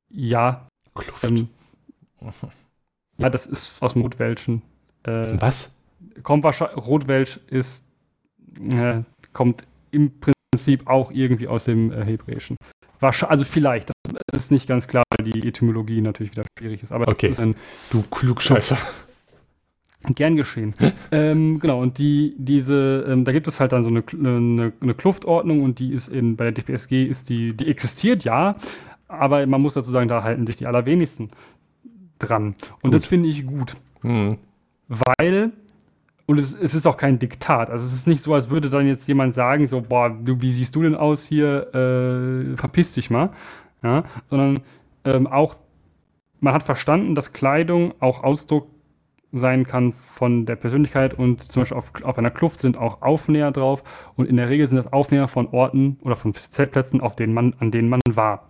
ja, Kluft. ähm, ja, das ist aus dem Rotwelschen. Äh, Was? kommt wahrscheinlich, Rotwelsch ist, äh, kommt im Prinzip auch irgendwie aus dem äh, Hebräischen. Also vielleicht, das ist nicht ganz klar, weil die Etymologie natürlich wieder schwierig ist, aber Okay. das ist ein Du Klugscheißer. Gern geschehen. ähm, genau, und die, diese, ähm, da gibt es halt dann so eine, eine, eine Kluftordnung und die ist in, bei der DPSG ist die, die existiert, ja, aber man muss dazu sagen, da halten sich die allerwenigsten dran. Und Gut. das finde ich gut, Hm. weil, und es, es ist auch kein Diktat, also es ist nicht so, als würde dann jetzt jemand sagen, so, boah, du, wie siehst du denn aus hier, äh, verpiss dich mal, ja, sondern ähm, auch, man hat verstanden, dass Kleidung auch Ausdruck sein kann von der Persönlichkeit und zum Beispiel auf, auf einer Kluft sind auch Aufnäher drauf und in der Regel sind das Aufnäher von Orten oder von Zeltplätzen, auf denen man, an denen man war.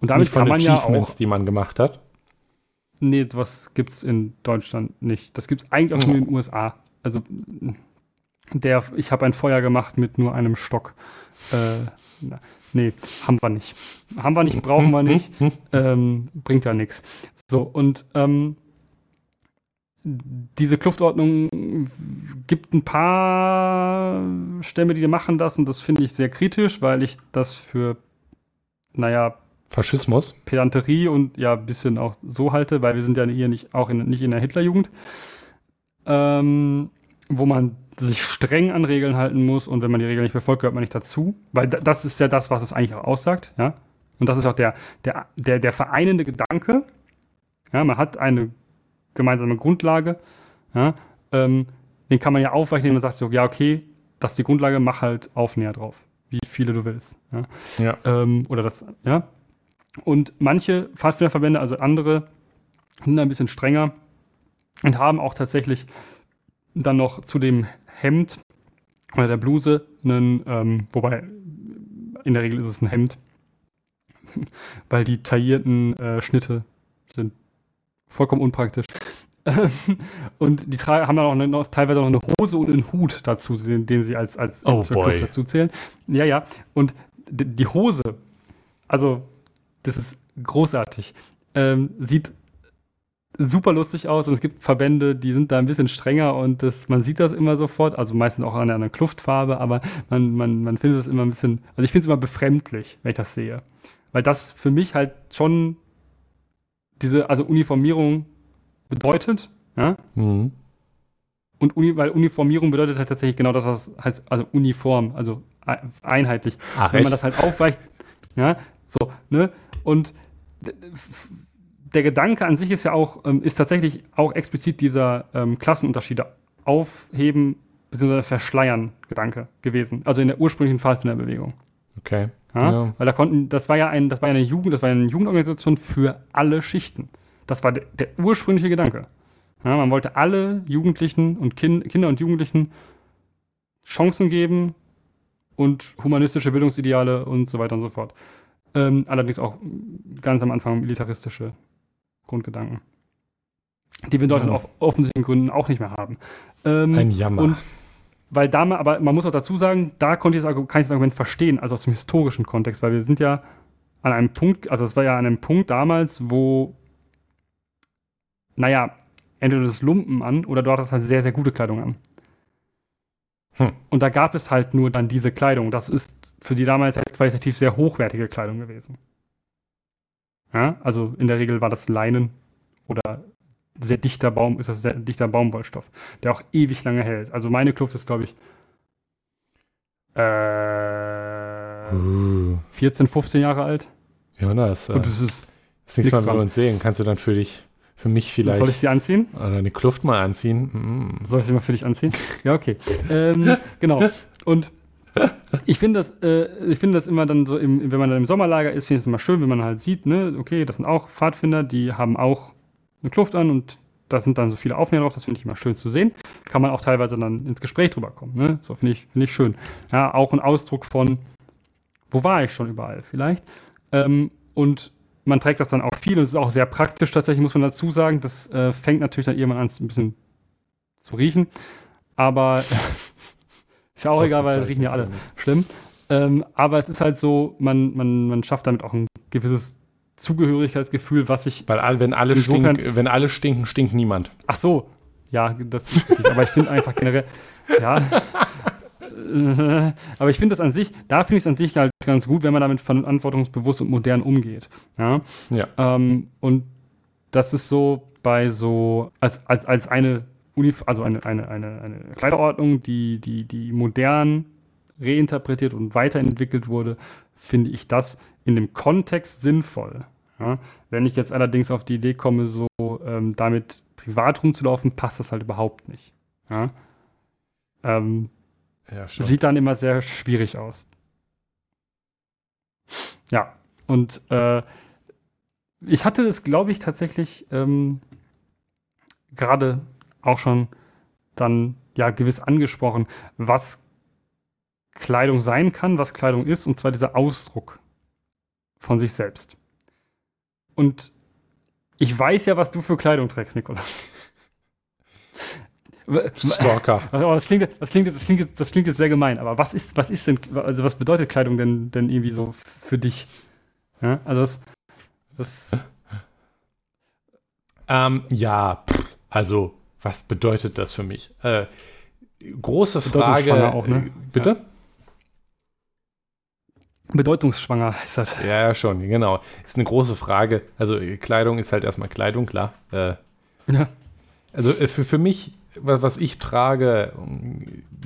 Und damit Nicht von kann man ja auch. die man gemacht hat. Nee, was gibt's in Deutschland nicht. Das gibt's eigentlich auch nur in den USA. Also der, ich habe ein Feuer gemacht mit nur einem Stock. Äh, na, nee, haben wir nicht. Haben wir nicht, brauchen wir nicht. ähm, bringt ja nichts. So, und ähm, diese Kluftordnung gibt ein paar Stämme, die machen das und das finde ich sehr kritisch, weil ich das für, naja, Faschismus. Pedanterie und ja, ein bisschen auch so halte, weil wir sind ja hier nicht auch in, nicht in der Hitlerjugend, ähm, wo man sich streng an Regeln halten muss und wenn man die Regeln nicht befolgt, gehört man nicht dazu, weil da, das ist ja das, was es eigentlich auch aussagt, ja. Und das ist auch der, der, der, der vereinende Gedanke. Ja, man hat eine gemeinsame Grundlage, ja, ähm, den kann man ja aufweichen, indem man sagt so, ja, okay, das ist die Grundlage, mach halt Aufnäher drauf, wie viele du willst. Ja Ja. ähm, oder das, ja. Und manche Pfadfinderverbände, also andere, sind ein bisschen strenger und haben auch tatsächlich dann noch zu dem Hemd oder der Bluse einen, ähm, wobei in der Regel ist es ein Hemd, weil die taillierten äh, Schnitte sind vollkommen unpraktisch. und die haben dann auch eine, noch, teilweise noch eine Hose und einen Hut dazu, den, sie als, als Oh boy. Kluft dazu zählen. Ja, ja. Und die Hose, also das ist großartig, ähm, sieht super lustig aus und es gibt Verbände, die sind da ein bisschen strenger und das, man sieht das immer sofort, also meistens auch an einer Kluftfarbe, aber man, man, man findet es immer ein bisschen, also ich finde es immer befremdlich, wenn ich das sehe. Weil das für mich halt schon diese, also Uniformierung bedeutet, ja. Mhm. Und Uni, weil Uniformierung bedeutet halt tatsächlich genau das, was heißt, also uniform, also einheitlich. Ach, Wenn man das halt aufweicht, ja, so, ne? Und der Gedanke an sich ist ja auch, ähm, ist tatsächlich auch explizit dieser ähm, Klassenunterschiede aufheben bzw. verschleiern Gedanke gewesen. Also in der ursprünglichen Pfadfinderbewegung. Okay. Ja? ja? Weil da konnten, das war ja ein, das war eine Jugend, das war eine Jugendorganisation für alle Schichten. Das war de, der ursprüngliche Gedanke. Ja, man wollte alle Jugendlichen und kind, Kinder und Jugendlichen Chancen geben und humanistische Bildungsideale und so weiter und so fort. Ähm, allerdings auch ganz am Anfang militaristische Grundgedanken. Die wir in Deutschland auf offensichtlichen Gründen auch nicht mehr haben. Ähm, Ein Jammer. Und weil da, aber man muss auch dazu sagen, da konnte ich das, kann ich das Argument verstehen, also aus dem historischen Kontext, weil wir sind ja an einem Punkt, also es war ja an einem Punkt damals, wo, naja, entweder das Lumpen an oder dort das halt sehr, sehr gute Kleidung an. Hm. Und da gab es halt nur dann diese Kleidung. Das ist für die damals qualitativ sehr hochwertige Kleidung gewesen. Ja, also in der Regel war das Leinen oder sehr dichter Baum, ist das sehr dichter Baumwollstoff, der auch ewig lange hält. Also meine Kluft ist, glaube ich, äh, uh. 14, 15 Jahre alt. Ja, das, äh, Und das ist, ist nichts, was wir uns sehen. Kannst du dann für dich, für mich vielleicht. Soll ich sie anziehen? Oder eine Kluft mal anziehen? Mm. Soll ich sie mal für dich anziehen? ja, okay. ähm, genau. Und ich finde das, äh, ich das immer dann so, im, wenn man dann im Sommerlager ist, finde ich es immer schön, wenn man halt sieht, ne, okay, das sind auch Pfadfinder, die haben auch eine Kluft an und da sind dann so viele Aufnäher drauf, das finde ich immer schön zu sehen. Kann man auch teilweise dann ins Gespräch drüber kommen, ne? So finde ich, finde ich schön. Ja, auch ein Ausdruck von, wo war ich schon überall vielleicht? Ähm, und man trägt das dann auch viel und es ist auch sehr praktisch tatsächlich, muss man dazu sagen. Das äh, fängt natürlich dann irgendwann an, ein bisschen zu riechen. Aber Ist ja auch egal, weil riechen ja alle schlimm. Ähm, aber es ist halt so, man, man, man schafft damit auch ein gewisses Zugehörigkeitsgefühl, was ich. Weil wenn alle, stink, wenn alle stinken, stinkt niemand. Ach so, ja, das ist richtig. aber ich finde einfach generell, ja. aber ich finde das an sich, da finde ich es an sich halt ganz gut, wenn man damit verantwortungsbewusst und modern umgeht. Ja. ja. Ähm, und das ist so bei so, als, als, als eine Unif also eine, eine, eine, eine Kleiderordnung, die, die, die modern reinterpretiert und weiterentwickelt wurde, finde ich das in dem Kontext sinnvoll. Ja? Wenn ich jetzt allerdings auf die Idee komme, so ähm, damit privat rumzulaufen, passt das halt überhaupt nicht. Ja? Ähm, ja, sieht dann immer sehr schwierig aus. Ja, und äh, ich hatte es, glaube ich, tatsächlich ähm, gerade auch schon dann ja gewiss angesprochen, was Kleidung sein kann, was Kleidung ist, und zwar dieser Ausdruck von sich selbst. Und ich weiß ja, was du für Kleidung trägst, Nikolas. Stalker. Das, klingt, das, klingt, das, klingt, das klingt jetzt sehr gemein, aber was ist, was ist denn, also was bedeutet Kleidung denn, denn irgendwie so für dich? Ja, also das. das ähm, ja, also was bedeutet das für mich? Äh, große Frage. Auch, ne? Bitte? Ja. Bedeutungsschwanger ist das. Ja, ja, schon, genau. Ist eine große Frage. Also Kleidung ist halt erstmal Kleidung, klar. Äh, ja. Also äh, für, für mich, was, was, ich trage,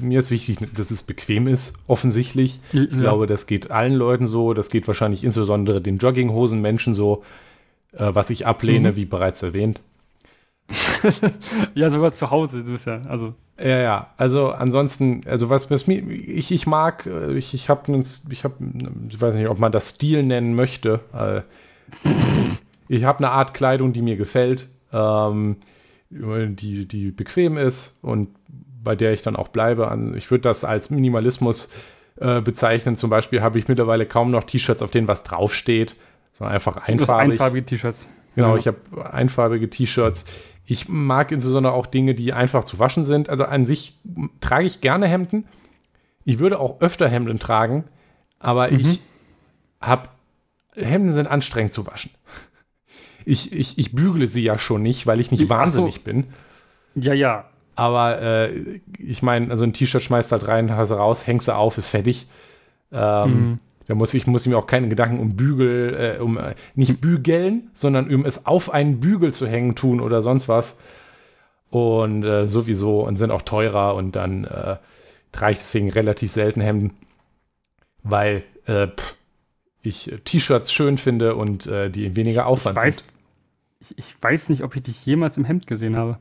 mir ist wichtig, dass es bequem ist, offensichtlich. Ja. Ich glaube, das geht allen Leuten so. Das geht wahrscheinlich insbesondere den Jogginghosen-Menschen so. Äh, was ich ablehne, mhm. wie bereits erwähnt. ja, sogar zu Hause, du bist ja, also. Ja, ja, also ansonsten, also was, was mir, ich, ich mag, äh, ich, ich habe, ich habe, ich weiß nicht, ob man das Stil nennen möchte. Äh, ich habe eine Art Kleidung, die mir gefällt, ähm, die, die bequem ist und bei der ich dann auch bleibe. Ich würde das als Minimalismus äh, bezeichnen. Zum Beispiel habe ich mittlerweile kaum noch T-Shirts, auf denen was draufsteht, sondern einfach einfarbig. einfarbige T-Shirts. Genau, ja. ich habe einfarbige T-Shirts. Ich mag insbesondere auch Dinge, die einfach zu waschen sind. Also an sich trage ich gerne Hemden. Ich würde auch öfter Hemden tragen, aber mhm. ich habe, Hemden sind anstrengend zu waschen. Ich, ich, ich bügele sie ja schon nicht, weil ich nicht so. wahnsinnig bin. Ja, ja. Aber äh, ich meine, also ein T-Shirt schmeißt halt rein, hast du raus, hängst du auf, ist fertig. Ähm, Mhm. Da muss ich, muss ich mir auch keine Gedanken um Bügel, äh, um äh, nicht bügeln, sondern um es auf einen Bügel zu hängen tun oder sonst was. Und äh, sowieso und sind auch teurer und dann äh, trage ich deswegen relativ selten Hemden, weil äh, pff, ich äh, T-Shirts schön finde und äh, die weniger Aufwand weiß, sind. ich, ich weiß nicht, ob ich dich jemals im Hemd gesehen habe.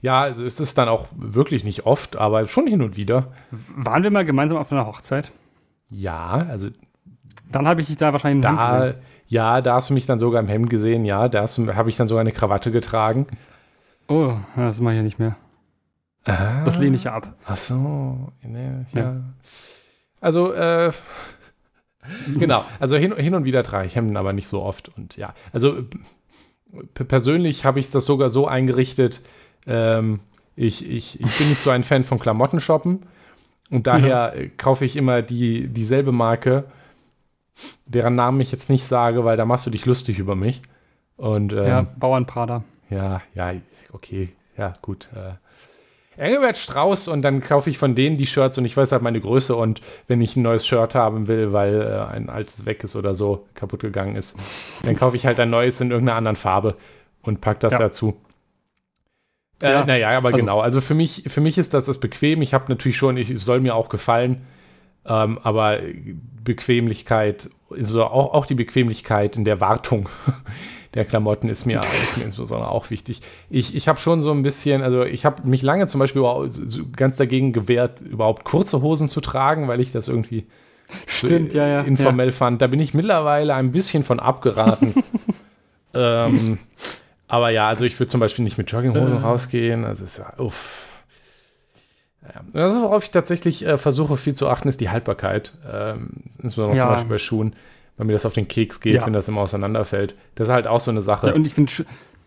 Ja, also ist es dann auch wirklich nicht oft, aber schon hin und wieder. Waren wir mal gemeinsam auf einer Hochzeit? Ja, also Dann habe ich dich da wahrscheinlich da, gesehen. ja, da hast du mich dann sogar im Hemd gesehen, ja, da habe ich dann sogar eine Krawatte getragen. Oh, das mache ich ja nicht mehr. Das lehne ich ja ab. Ach so, ne, ja. Ja. Also, äh, genau, also hin, hin und wieder trage ich Hemden, aber nicht so oft. Und ja, also persönlich habe ich das sogar so eingerichtet, ähm, ich, ich, ich bin nicht so ein Fan von Klamotten shoppen und daher äh, kaufe ich immer die, dieselbe Marke, deren Namen ich jetzt nicht sage, weil da machst du dich lustig über mich. Und ähm, Ja, Bauernprader. ja, ja, okay, ja, gut. Äh. Engelbert Strauß und dann kaufe ich von denen die Shirts und ich weiß halt meine Größe und wenn ich ein neues Shirt haben will, weil äh, ein altes weg ist oder so, kaputt gegangen ist, dann kaufe ich halt ein neues in irgendeiner anderen Farbe und pack das Ja. dazu. Äh, Ja, naja, aber also- genau. Also für mich, für mich ist das das bequem. Ich habe natürlich schon, ich, es soll mir auch gefallen, ähm, aber Bequemlichkeit, also auch, auch die Bequemlichkeit in der Wartung der Klamotten ist mir, ist mir insbesondere auch wichtig. Ich, ich habe schon so ein bisschen, also ich habe mich lange zum Beispiel so ganz dagegen gewehrt, überhaupt kurze Hosen zu tragen, weil ich das irgendwie so Stimmt, ja, ja. informell fand. Da bin ich mittlerweile ein bisschen von abgeraten. ähm, aber ja, also ich würde zum Beispiel nicht mit Jogginghosen Äh. rausgehen. Also ist ja, uff. Also worauf ich tatsächlich äh, versuche viel zu achten, ist die Haltbarkeit. Ähm, insbesondere zum Ja. Beispiel bei Schuhen, weil mir das auf den Keks geht, Ja. wenn das immer auseinanderfällt. Das ist halt auch so eine Sache. Ja, und ich finde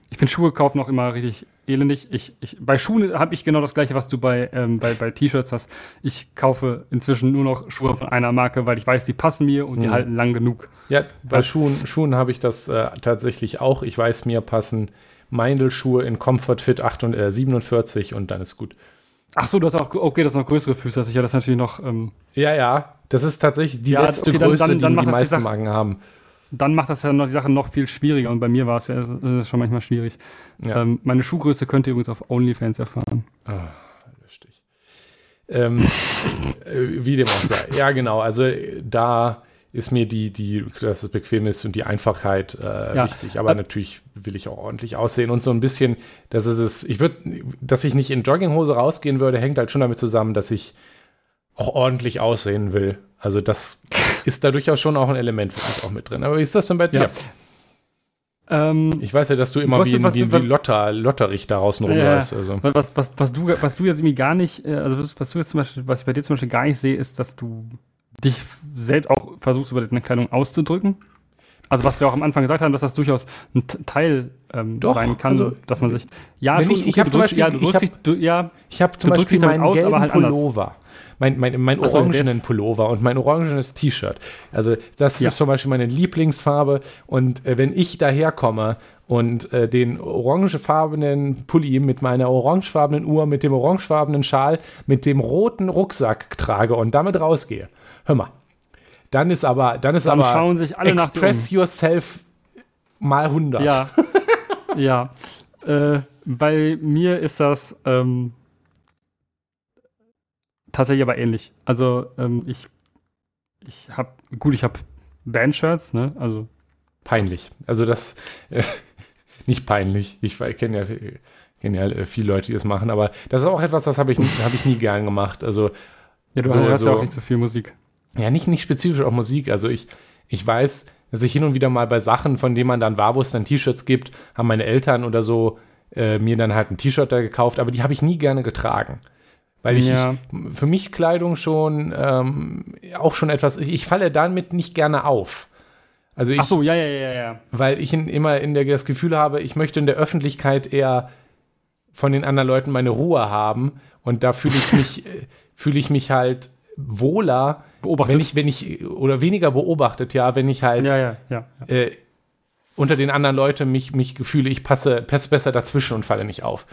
ich find Schuhe kaufen auch immer richtig elendig. Ich, ich, bei Schuhen habe ich genau das gleiche, was du bei, ähm, bei, bei T-Shirts hast. Ich kaufe inzwischen nur noch Schuhe von einer Marke, weil ich weiß, die passen mir und die Mhm. halten lang genug. Ja, bei Ja. Schuhen, Schuhen habe ich das äh, tatsächlich auch. Ich weiß, mir passen Meindl-Schuhe in Comfort Fit 8 und, äh, 47 und dann ist gut. Ach so, du hast auch, okay, das sind noch größere Füße, also ich ja das natürlich noch, ähm, Ja, ja, das ist tatsächlich die Ja, letzte okay, dann- Größe, dann- dann die die das die meisten Sache- Magen haben. dann macht das ja noch die Sache noch viel schwieriger und bei mir war es ja, schon manchmal schwierig. Ja. Ähm, meine Schuhgröße könnt ihr übrigens auf OnlyFans erfahren. Ah, lustig. Ähm, äh, wie dem auch sei. Ja, genau. Also äh, da ist mir die, die, dass es bequem ist und die Einfachheit äh, Ja. wichtig. Aber Äh, natürlich will ich auch ordentlich aussehen und so ein bisschen, dass es ist, ich würde, dass ich nicht in Jogginghose rausgehen würde, hängt halt schon damit zusammen, dass ich auch ordentlich aussehen will. Also das ist da durchaus schon auch ein Element für mich auch mit drin. Aber wie ist das denn bei dir? Ja. Ähm, Ich weiß ja, dass du immer Was- wie, was- wie, wie was- Lotter, Lotterich da draußen Ja. rumläufst. Also. Was, was, was, du, was du jetzt irgendwie gar nicht, äh, also was, was du jetzt zum Beispiel, was ich bei dir zum Beispiel gar nicht sehe, ist, dass du dich selbst auch versuchst, über deine Kleidung auszudrücken. Also was wir auch am Anfang gesagt haben, dass das durchaus ein Teil ähm, Doch, sein kann, also, dass man sich. Ja, schon, ich- ich hab du zum Beispiel- ja, ich hab- dich, du, ja, Ich habe zum Beispiel meinen aus, gelben halt. Pullover. Mein, mein, mein orangenen Pullover und mein orangenes T-Shirt. Also das Ja. ist zum Beispiel meine Lieblingsfarbe. Und äh, wenn ich daherkomme und äh, den orangefarbenen Pulli mit meiner orangefarbenen Uhr, mit dem orangefarbenen Schal, mit dem roten Rucksack trage und damit rausgehe, hör mal, dann ist aber, dann ist Dann aber schauen sich alle Express yourself mal 100. Ja. ja. Äh, bei mir ist das ähm, tatsächlich aber ähnlich. Also ähm, ich, ich habe, gut, ich habe Bandshirts, ne? Also Peinlich. Also das, äh, nicht peinlich. Ich kenne ja, kenn ja äh, viele Leute, die das machen, aber das ist auch etwas, das habe ich, nie- hab ich nie gern gemacht. Also ja, du So, ja so. auch nicht so viel Musik. Ja, nicht, nicht spezifisch auf Musik. Also ich, ich weiß, dass ich hin und wieder mal bei Sachen, von denen man dann war, wo es dann T-Shirts gibt, haben meine Eltern oder so äh, mir dann halt ein T-Shirt da gekauft, aber die habe ich nie gerne getragen. Weil ich, Ja. ich für mich Kleidung schon ähm, auch schon etwas, ich, ich falle damit nicht gerne auf. Also ich, Ach so, ja, ja, ja, ja. weil ich in, immer in der, das Gefühl habe, ich möchte in der Öffentlichkeit eher von den anderen Leuten meine Ruhe haben und da fühle ich mich, äh, fühle ich mich halt wohler, beobachtet. Wenn ich, wenn ich, oder weniger beobachtet, ja, wenn ich halt ja, ja, ja. äh, unter den anderen Leuten mich, mich gefühle, ich passe, passe besser dazwischen und falle nicht auf.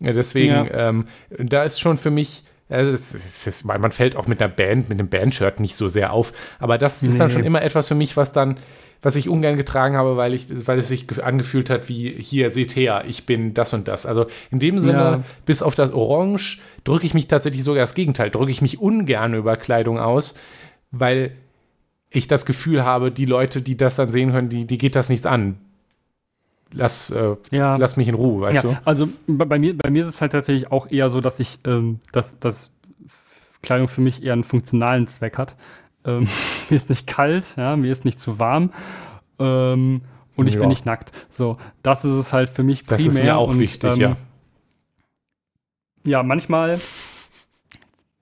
Deswegen, ähm, da ist schon für mich, äh, es, es ist, man fällt auch mit einer Band, mit einem Bandshirt nicht so sehr auf, aber das ist dann Nee. schon immer etwas für mich, was dann, was ich ungern getragen habe, weil ich, weil es sich ge- angefühlt hat wie, hier, seht her, ich bin das und das. Also in dem Sinne, Ja. bis auf das Orange, drücke ich mich tatsächlich sogar das Gegenteil, drücke ich mich ungern über Kleidung aus, weil ich das Gefühl habe, die Leute, die das dann sehen können, die, die geht das nichts an. Lass, äh, Ja. lass mich in Ruhe, weißt ja, du? also bei, bei, mir, bei mir ist es halt tatsächlich auch eher so, dass ich, ähm, dass, dass Kleidung für mich eher einen funktionalen Zweck hat. Ähm, mir ist nicht kalt, ja, mir ist nicht zu warm ähm, und ich Ja. bin nicht nackt. So, das ist es halt für mich Das primär. ist mir auch und, wichtig, ähm, ja. Ja, manchmal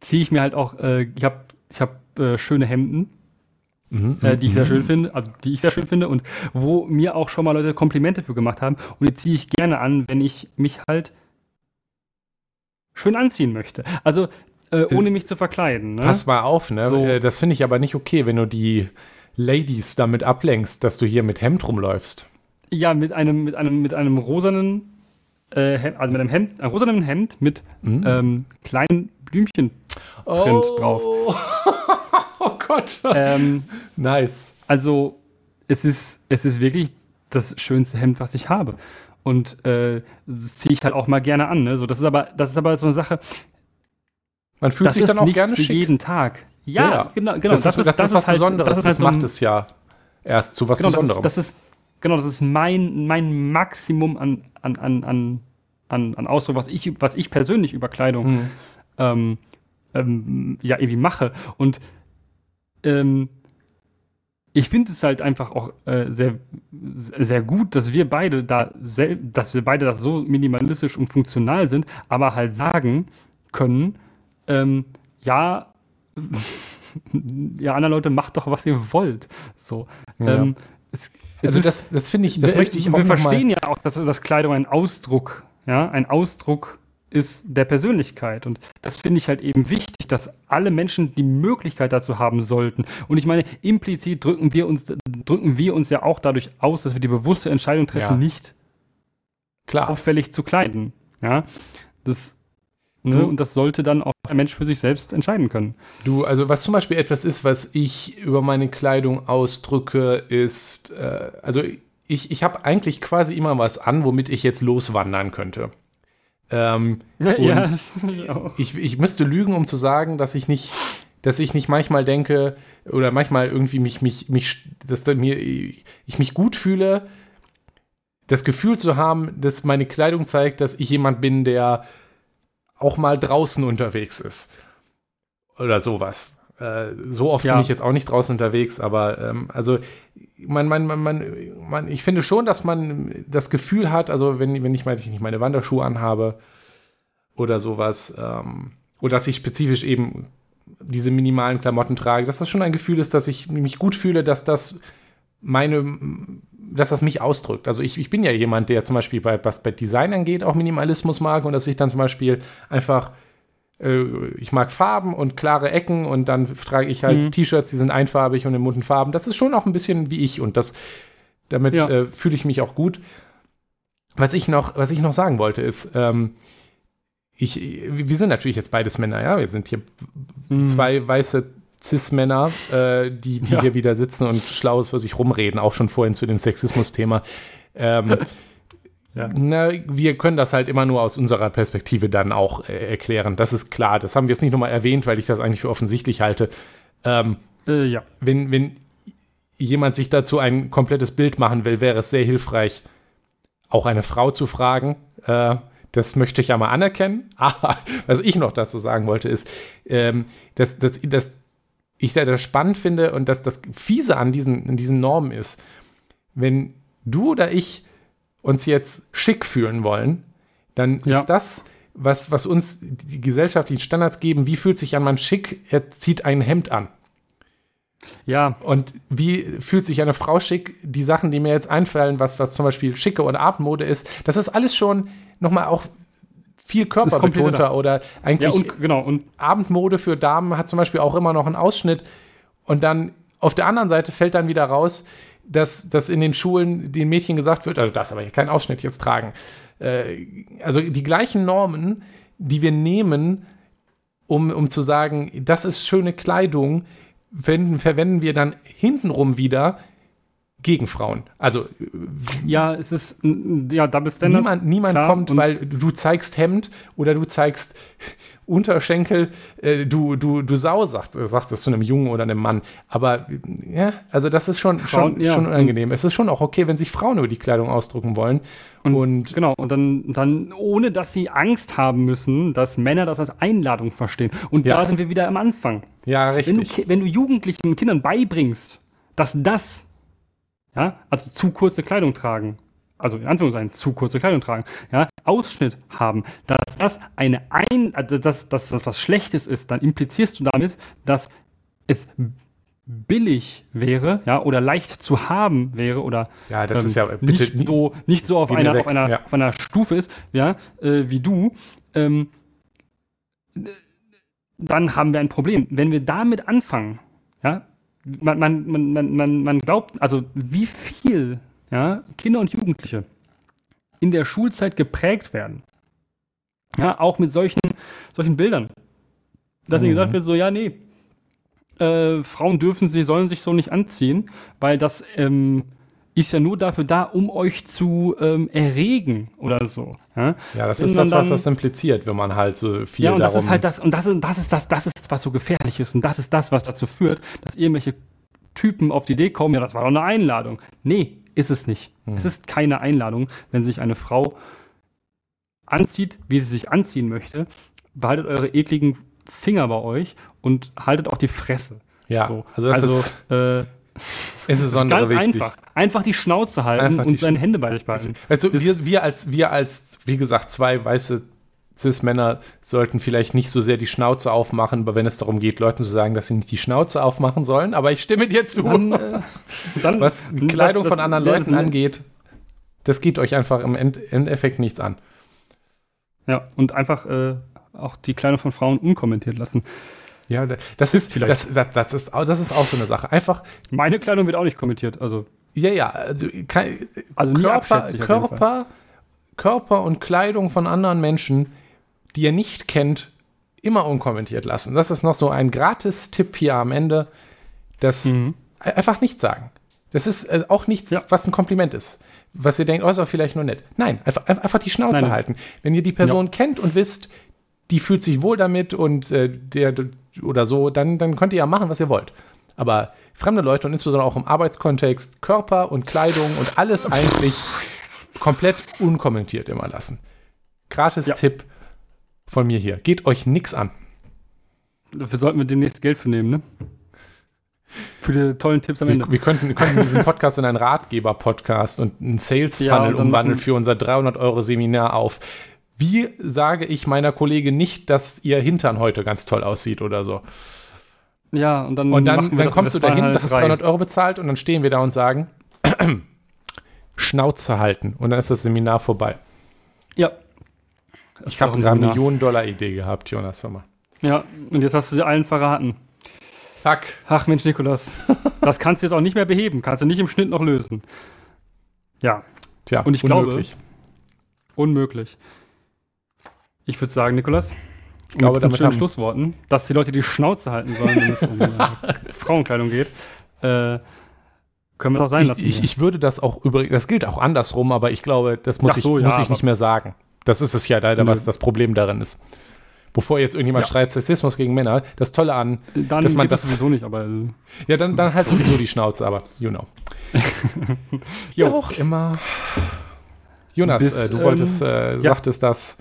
ziehe ich mir halt auch, äh, ich habe ich hab, äh, schöne Hemden, Mhm, äh, die ich sehr mhm. schön finde, also die ich sehr schön finde und wo mir auch schon mal Leute Komplimente für gemacht haben und die ziehe ich gerne an, wenn ich mich halt schön anziehen möchte. Also äh, ohne mich zu verkleiden. Ne? Pass mal auf, ne? So. Äh, Das finde ich aber nicht okay, wenn du die Ladies damit ablenkst, dass du hier mit Hemd rumläufst. Ja, mit einem mit einem mit einem rosanen äh, Hemd, also mit einem Hemd, einem rosanen Hemd mit Mhm. ähm, kleinen Blümchen. Print drauf. oh Gott. ähm, nice. Also es ist, es ist wirklich das schönste Hemd, was ich habe. Und äh, das ziehe ich halt auch mal gerne an. Ne? So, das ist aber, das ist aber so eine Sache. Man fühlt das sich ist dann auch gerne für schick. jeden Tag. Ja, genau, genau. Das, ist, das, ist was halt- Besonderes. Das, Das, ist halt so ein- macht es ja erst zu was genau, das ist, Besonderem. das ist genau, das ist mein, mein Maximum an, an, an, an, an, an Ausdruck, was ich, was ich persönlich über Kleidung Mhm. ähm, ähm, ja irgendwie mache. Und ähm, ich finde es halt einfach auch äh, sehr, sehr gut, dass wir beide da, dass wir beide das so minimalistisch und funktional sind, aber halt sagen können, ähm, ja, ja, andere Leute, macht doch, was ihr wollt. So. Ja. Ähm, es, also ist- das, das finde ich, das wir, möchte ich auch wir noch mal- verstehen ja auch, dass, dass Kleidung ein Ausdruck, ja, ein Ausdruck ist der Persönlichkeit. Und das finde ich halt eben wichtig, dass alle Menschen die Möglichkeit dazu haben sollten. Und ich meine, implizit drücken wir uns, drücken wir uns ja auch dadurch aus, dass wir die bewusste Entscheidung treffen, Ja. nicht Klar. auffällig zu kleiden. Ja, das, ne, Du- und das sollte dann auch der Mensch für sich selbst entscheiden können. Du, also was zum Beispiel etwas ist, was ich über meine Kleidung ausdrücke, ist, äh, also ich, ich habe eigentlich quasi immer was an, womit ich jetzt loswandern könnte. Ähm, ja, Und das finde ich auch. ich, müsste lügen, um zu sagen, dass ich nicht, dass ich nicht manchmal denke oder manchmal irgendwie mich, mich, mich, dass da mir, ich mich gut fühle, das Gefühl zu haben, dass meine Kleidung zeigt, dass ich jemand bin, der auch mal draußen unterwegs ist. Oder sowas. Äh, so oft Ja. bin ich jetzt auch nicht draußen unterwegs, aber ähm, also man, man, man, man, man, ich finde schon, dass man das Gefühl hat, also wenn, wenn ich, meine, ich nicht meine Wanderschuhe anhabe oder sowas, ähm, oder dass ich spezifisch eben diese minimalen Klamotten trage, dass das schon ein Gefühl ist, dass ich mich gut fühle, dass das meine, dass das mich ausdrückt. Also ich, ich bin ja jemand, der zum Beispiel bei, was bei Design angeht, auch Minimalismus mag und dass ich dann zum Beispiel einfach äh, ich mag Farben und klare Ecken und dann trage ich halt Mhm. T-Shirts, die sind einfarbig und in bunten Farben. Das ist schon auch ein bisschen wie ich und das damit Ja. äh, fühle ich mich auch gut. Was ich noch, was ich noch sagen wollte, ist, ähm, ich, wir sind natürlich jetzt beides Männer, ja. Wir sind hier Mhm. zwei weiße Cis-Männer, äh, die, die Ja. hier wieder sitzen und Schlaues für sich rumreden, auch schon vorhin zu dem Sexismus-Thema. Ähm, Ja. na, wir können das halt immer nur aus unserer Perspektive dann auch äh, erklären. Das ist klar. Das haben wir jetzt nicht nochmal erwähnt, weil ich das eigentlich für offensichtlich halte. Ähm, Äh, ja. wenn, wenn jemand sich dazu ein komplettes Bild machen will, wäre es sehr hilfreich, auch eine Frau zu fragen. Äh, das möchte ich ja mal anerkennen. Aber was ich noch dazu sagen wollte, ist, ähm, dass, dass, dass ich da das spannend finde und dass das Fiese an diesen, an diesen Normen ist, wenn du oder ich uns jetzt schick fühlen wollen, dann Ja. ist das, was, was uns die gesellschaftlichen Standards geben, wie fühlt sich ein Mann schick, er zieht ein Hemd an. Ja, Und wie fühlt sich eine Frau schick? Die Sachen, die mir jetzt einfallen, was, was zum Beispiel schicke oder Abendmode ist, das ist alles schon nochmal auch viel körperbetonter oder eigentlich Ja, und genau. Und Abendmode für Damen hat zum Beispiel auch immer noch einen Ausschnitt und dann auf der anderen Seite fällt dann wieder raus, dass, dass in den Schulen den Mädchen gesagt wird, also das aber hier keinen Ausschnitt jetzt tragen. Äh, also die gleichen Normen, die wir nehmen, um, um zu sagen, das ist schöne Kleidung, wenden, verwenden wir dann hintenrum wieder gegen Frauen. Also ja, es ist ja Double Standards. niemand, niemand klar, kommt, weil du zeigst Hemd oder du zeigst Unterschenkel, äh, du, du, du Sau, sagt, sagt es zu einem Jungen oder einem Mann. Aber äh, ja, also das ist schon, Frauen, schon, ja. schon unangenehm. Es ist schon auch okay, wenn sich Frauen über die Kleidung ausdrücken wollen. Und, Und genau, und dann, dann ohne dass sie Angst haben müssen, dass Männer das als Einladung verstehen. Und Ja. da sind wir wieder am Anfang. ja, Wenn du, richtig. Wenn du Jugendlichen und Kindern beibringst, dass das, ja, also zu kurze Kleidung tragen, also in Anführungszeichen zu kurze Kleidung tragen, ja, Ausschnitt haben, dass das eine ein, also dass, dass das was Schlechtes ist, dann implizierst du damit, dass es billig wäre, ja, oder leicht zu haben wäre oder Ja, das ähm, ist ja bitte nicht so nicht so auf einer auf einer ja. auf einer Stufe ist, ja, äh, wie du. Ähm, dann haben wir ein Problem. Wenn wir damit anfangen, ja, man, man, man, man, man, glaubt, also wie viel ja, Kinder und Jugendliche in der Schulzeit geprägt werden, ja, auch mit solchen, solchen Bildern. Dass ihnen Mhm. gesagt wird, so, ja, nee, äh, Frauen dürfen, sie sollen sich so nicht anziehen, weil das ähm, ist ja nur dafür da, um euch zu ähm, erregen oder so. Ja, Ja, das Wenn ist das, was dann- das impliziert, wenn man halt so viel ja, und das darum... ist halt das, und das, ist- das ist das, das ist, was so gefährlich ist. Und das ist das, was dazu führt, dass irgendwelche Typen auf die Idee kommen, ja, das war doch eine Einladung. Nee, ist es nicht. Hm. Es ist keine Einladung, wenn sich eine Frau anzieht, wie sie sich anziehen möchte. Behaltet eure ekligen Finger bei euch und haltet auch die Fresse. ja, So. also das also ist äh, insbesondere ganz wichtig. einfach. Einfach die Schnauze halten Einfach und seine Schna- Hände bei sich behalten. Also Das- wir, wir, als, wir als, wie gesagt, zwei weiße Cis-Männer sollten vielleicht nicht so sehr die Schnauze aufmachen, aber wenn es darum geht, Leuten zu sagen, dass sie nicht die Schnauze aufmachen sollen, aber ich stimme dir zu. Dann, äh, dann, was die das- Kleidung das- von anderen ja, Leuten das- angeht, das geht euch einfach im End Endeffekt nichts an. Ja, und einfach äh, auch die Kleidung von Frauen unkommentiert lassen. Ja, da- das ist, vielleicht. das, das, das, ist, auch- das ist auch so eine Sache. Einfach, Meine Kleidung wird auch nicht kommentiert. Also, ja, ja, also, kein, also Körper. Körper, Körper und Kleidung von anderen Menschen, die ihr nicht kennt, immer unkommentiert lassen. Das ist noch so ein Gratis-Tipp hier am Ende. Das Mhm. e- einfach nicht sagen. Das ist äh, auch nichts, Ja. was ein Kompliment ist. Was ihr denkt, oh, ist doch vielleicht nur nett. Nein, einfach, einfach die Schnauze Nein, halten. Wenn ihr die Person kennt und wisst, die fühlt sich wohl damit und äh, der oder so, dann, dann könnt ihr ja machen, was ihr wollt. Aber fremde Leute und insbesondere auch im Arbeitskontext, Körper und Kleidung und alles eigentlich komplett unkommentiert immer lassen. Gratis Ja. Tipp von mir hier. Geht euch nix an. Dafür sollten wir demnächst Geld für nehmen, ne? Für die tollen Tipps am Ende. Wir, wir könnten, wir könnten diesen Podcast in einen Ratgeber-Podcast und einen Sales-Funnel Ja, umwandeln für unser 300-Euro-Seminar auf. Wie sage ich meiner Kollegin nicht, dass ihr Hintern heute ganz toll aussieht oder so? Ja, und dann, Und dann, dann kommst du dahin, zweieinhalb, hast drei. 300 Euro bezahlt und dann stehen wir da und sagen, Schnauze halten. Und dann ist das Seminar vorbei. Ja. Ich habe eine Millionen-Dollar-Idee gehabt, Jonas. Hör mal. Ja, und jetzt hast du sie allen verraten. Fuck. Ach Mensch, Nikolas. das kannst du jetzt auch nicht mehr beheben. Kannst du nicht im Schnitt noch lösen. Ja, Tja, Und ich glaube- unmöglich. Ich würde sagen, Nikolas, ich glaube, mit damit haben- Schlussworten, dass die Leute die Schnauze halten sollen, wenn es um äh, Frauenkleidung geht, äh, können wir doch sein Ich, lassen. ich, ich würde das auch übrigens, das gilt auch andersrum, aber ich glaube, das muss, so, ich, ja, muss ich nicht mehr sagen. Das ist es ja leider, Nö. was das Problem darin ist. Bevor jetzt irgendjemand Ja. schreit, Sexismus gegen Männer, das Tolle an, dann dass man das- sowieso nicht, aber äh, ja, dann, dann halt sowieso die Schnauze, aber you know. Wie auch immer. Jonas, Bis, äh, du ähm, wolltest, äh, ja. sagtest das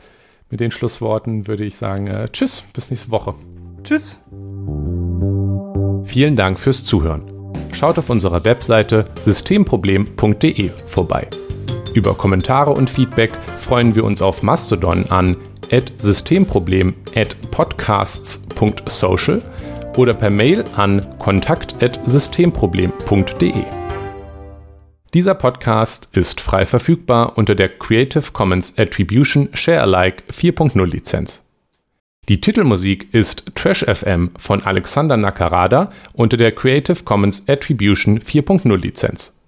mit den Schlussworten, würde ich sagen, äh, tschüss, bis nächste Woche. tschüss. Vielen Dank fürs Zuhören. Schaut auf unserer Webseite systemproblem.de vorbei. Über Kommentare und Feedback freuen wir uns auf Mastodon an systemproblem@podcasts.social oder per Mail an kontakt@systemproblem.de. Dieser Podcast ist frei verfügbar unter der Creative Commons Attribution Share Alike 4.0 Lizenz. Die Titelmusik ist Trash FM von Alexander Nakarada unter der Creative Commons Attribution 4.0 Lizenz.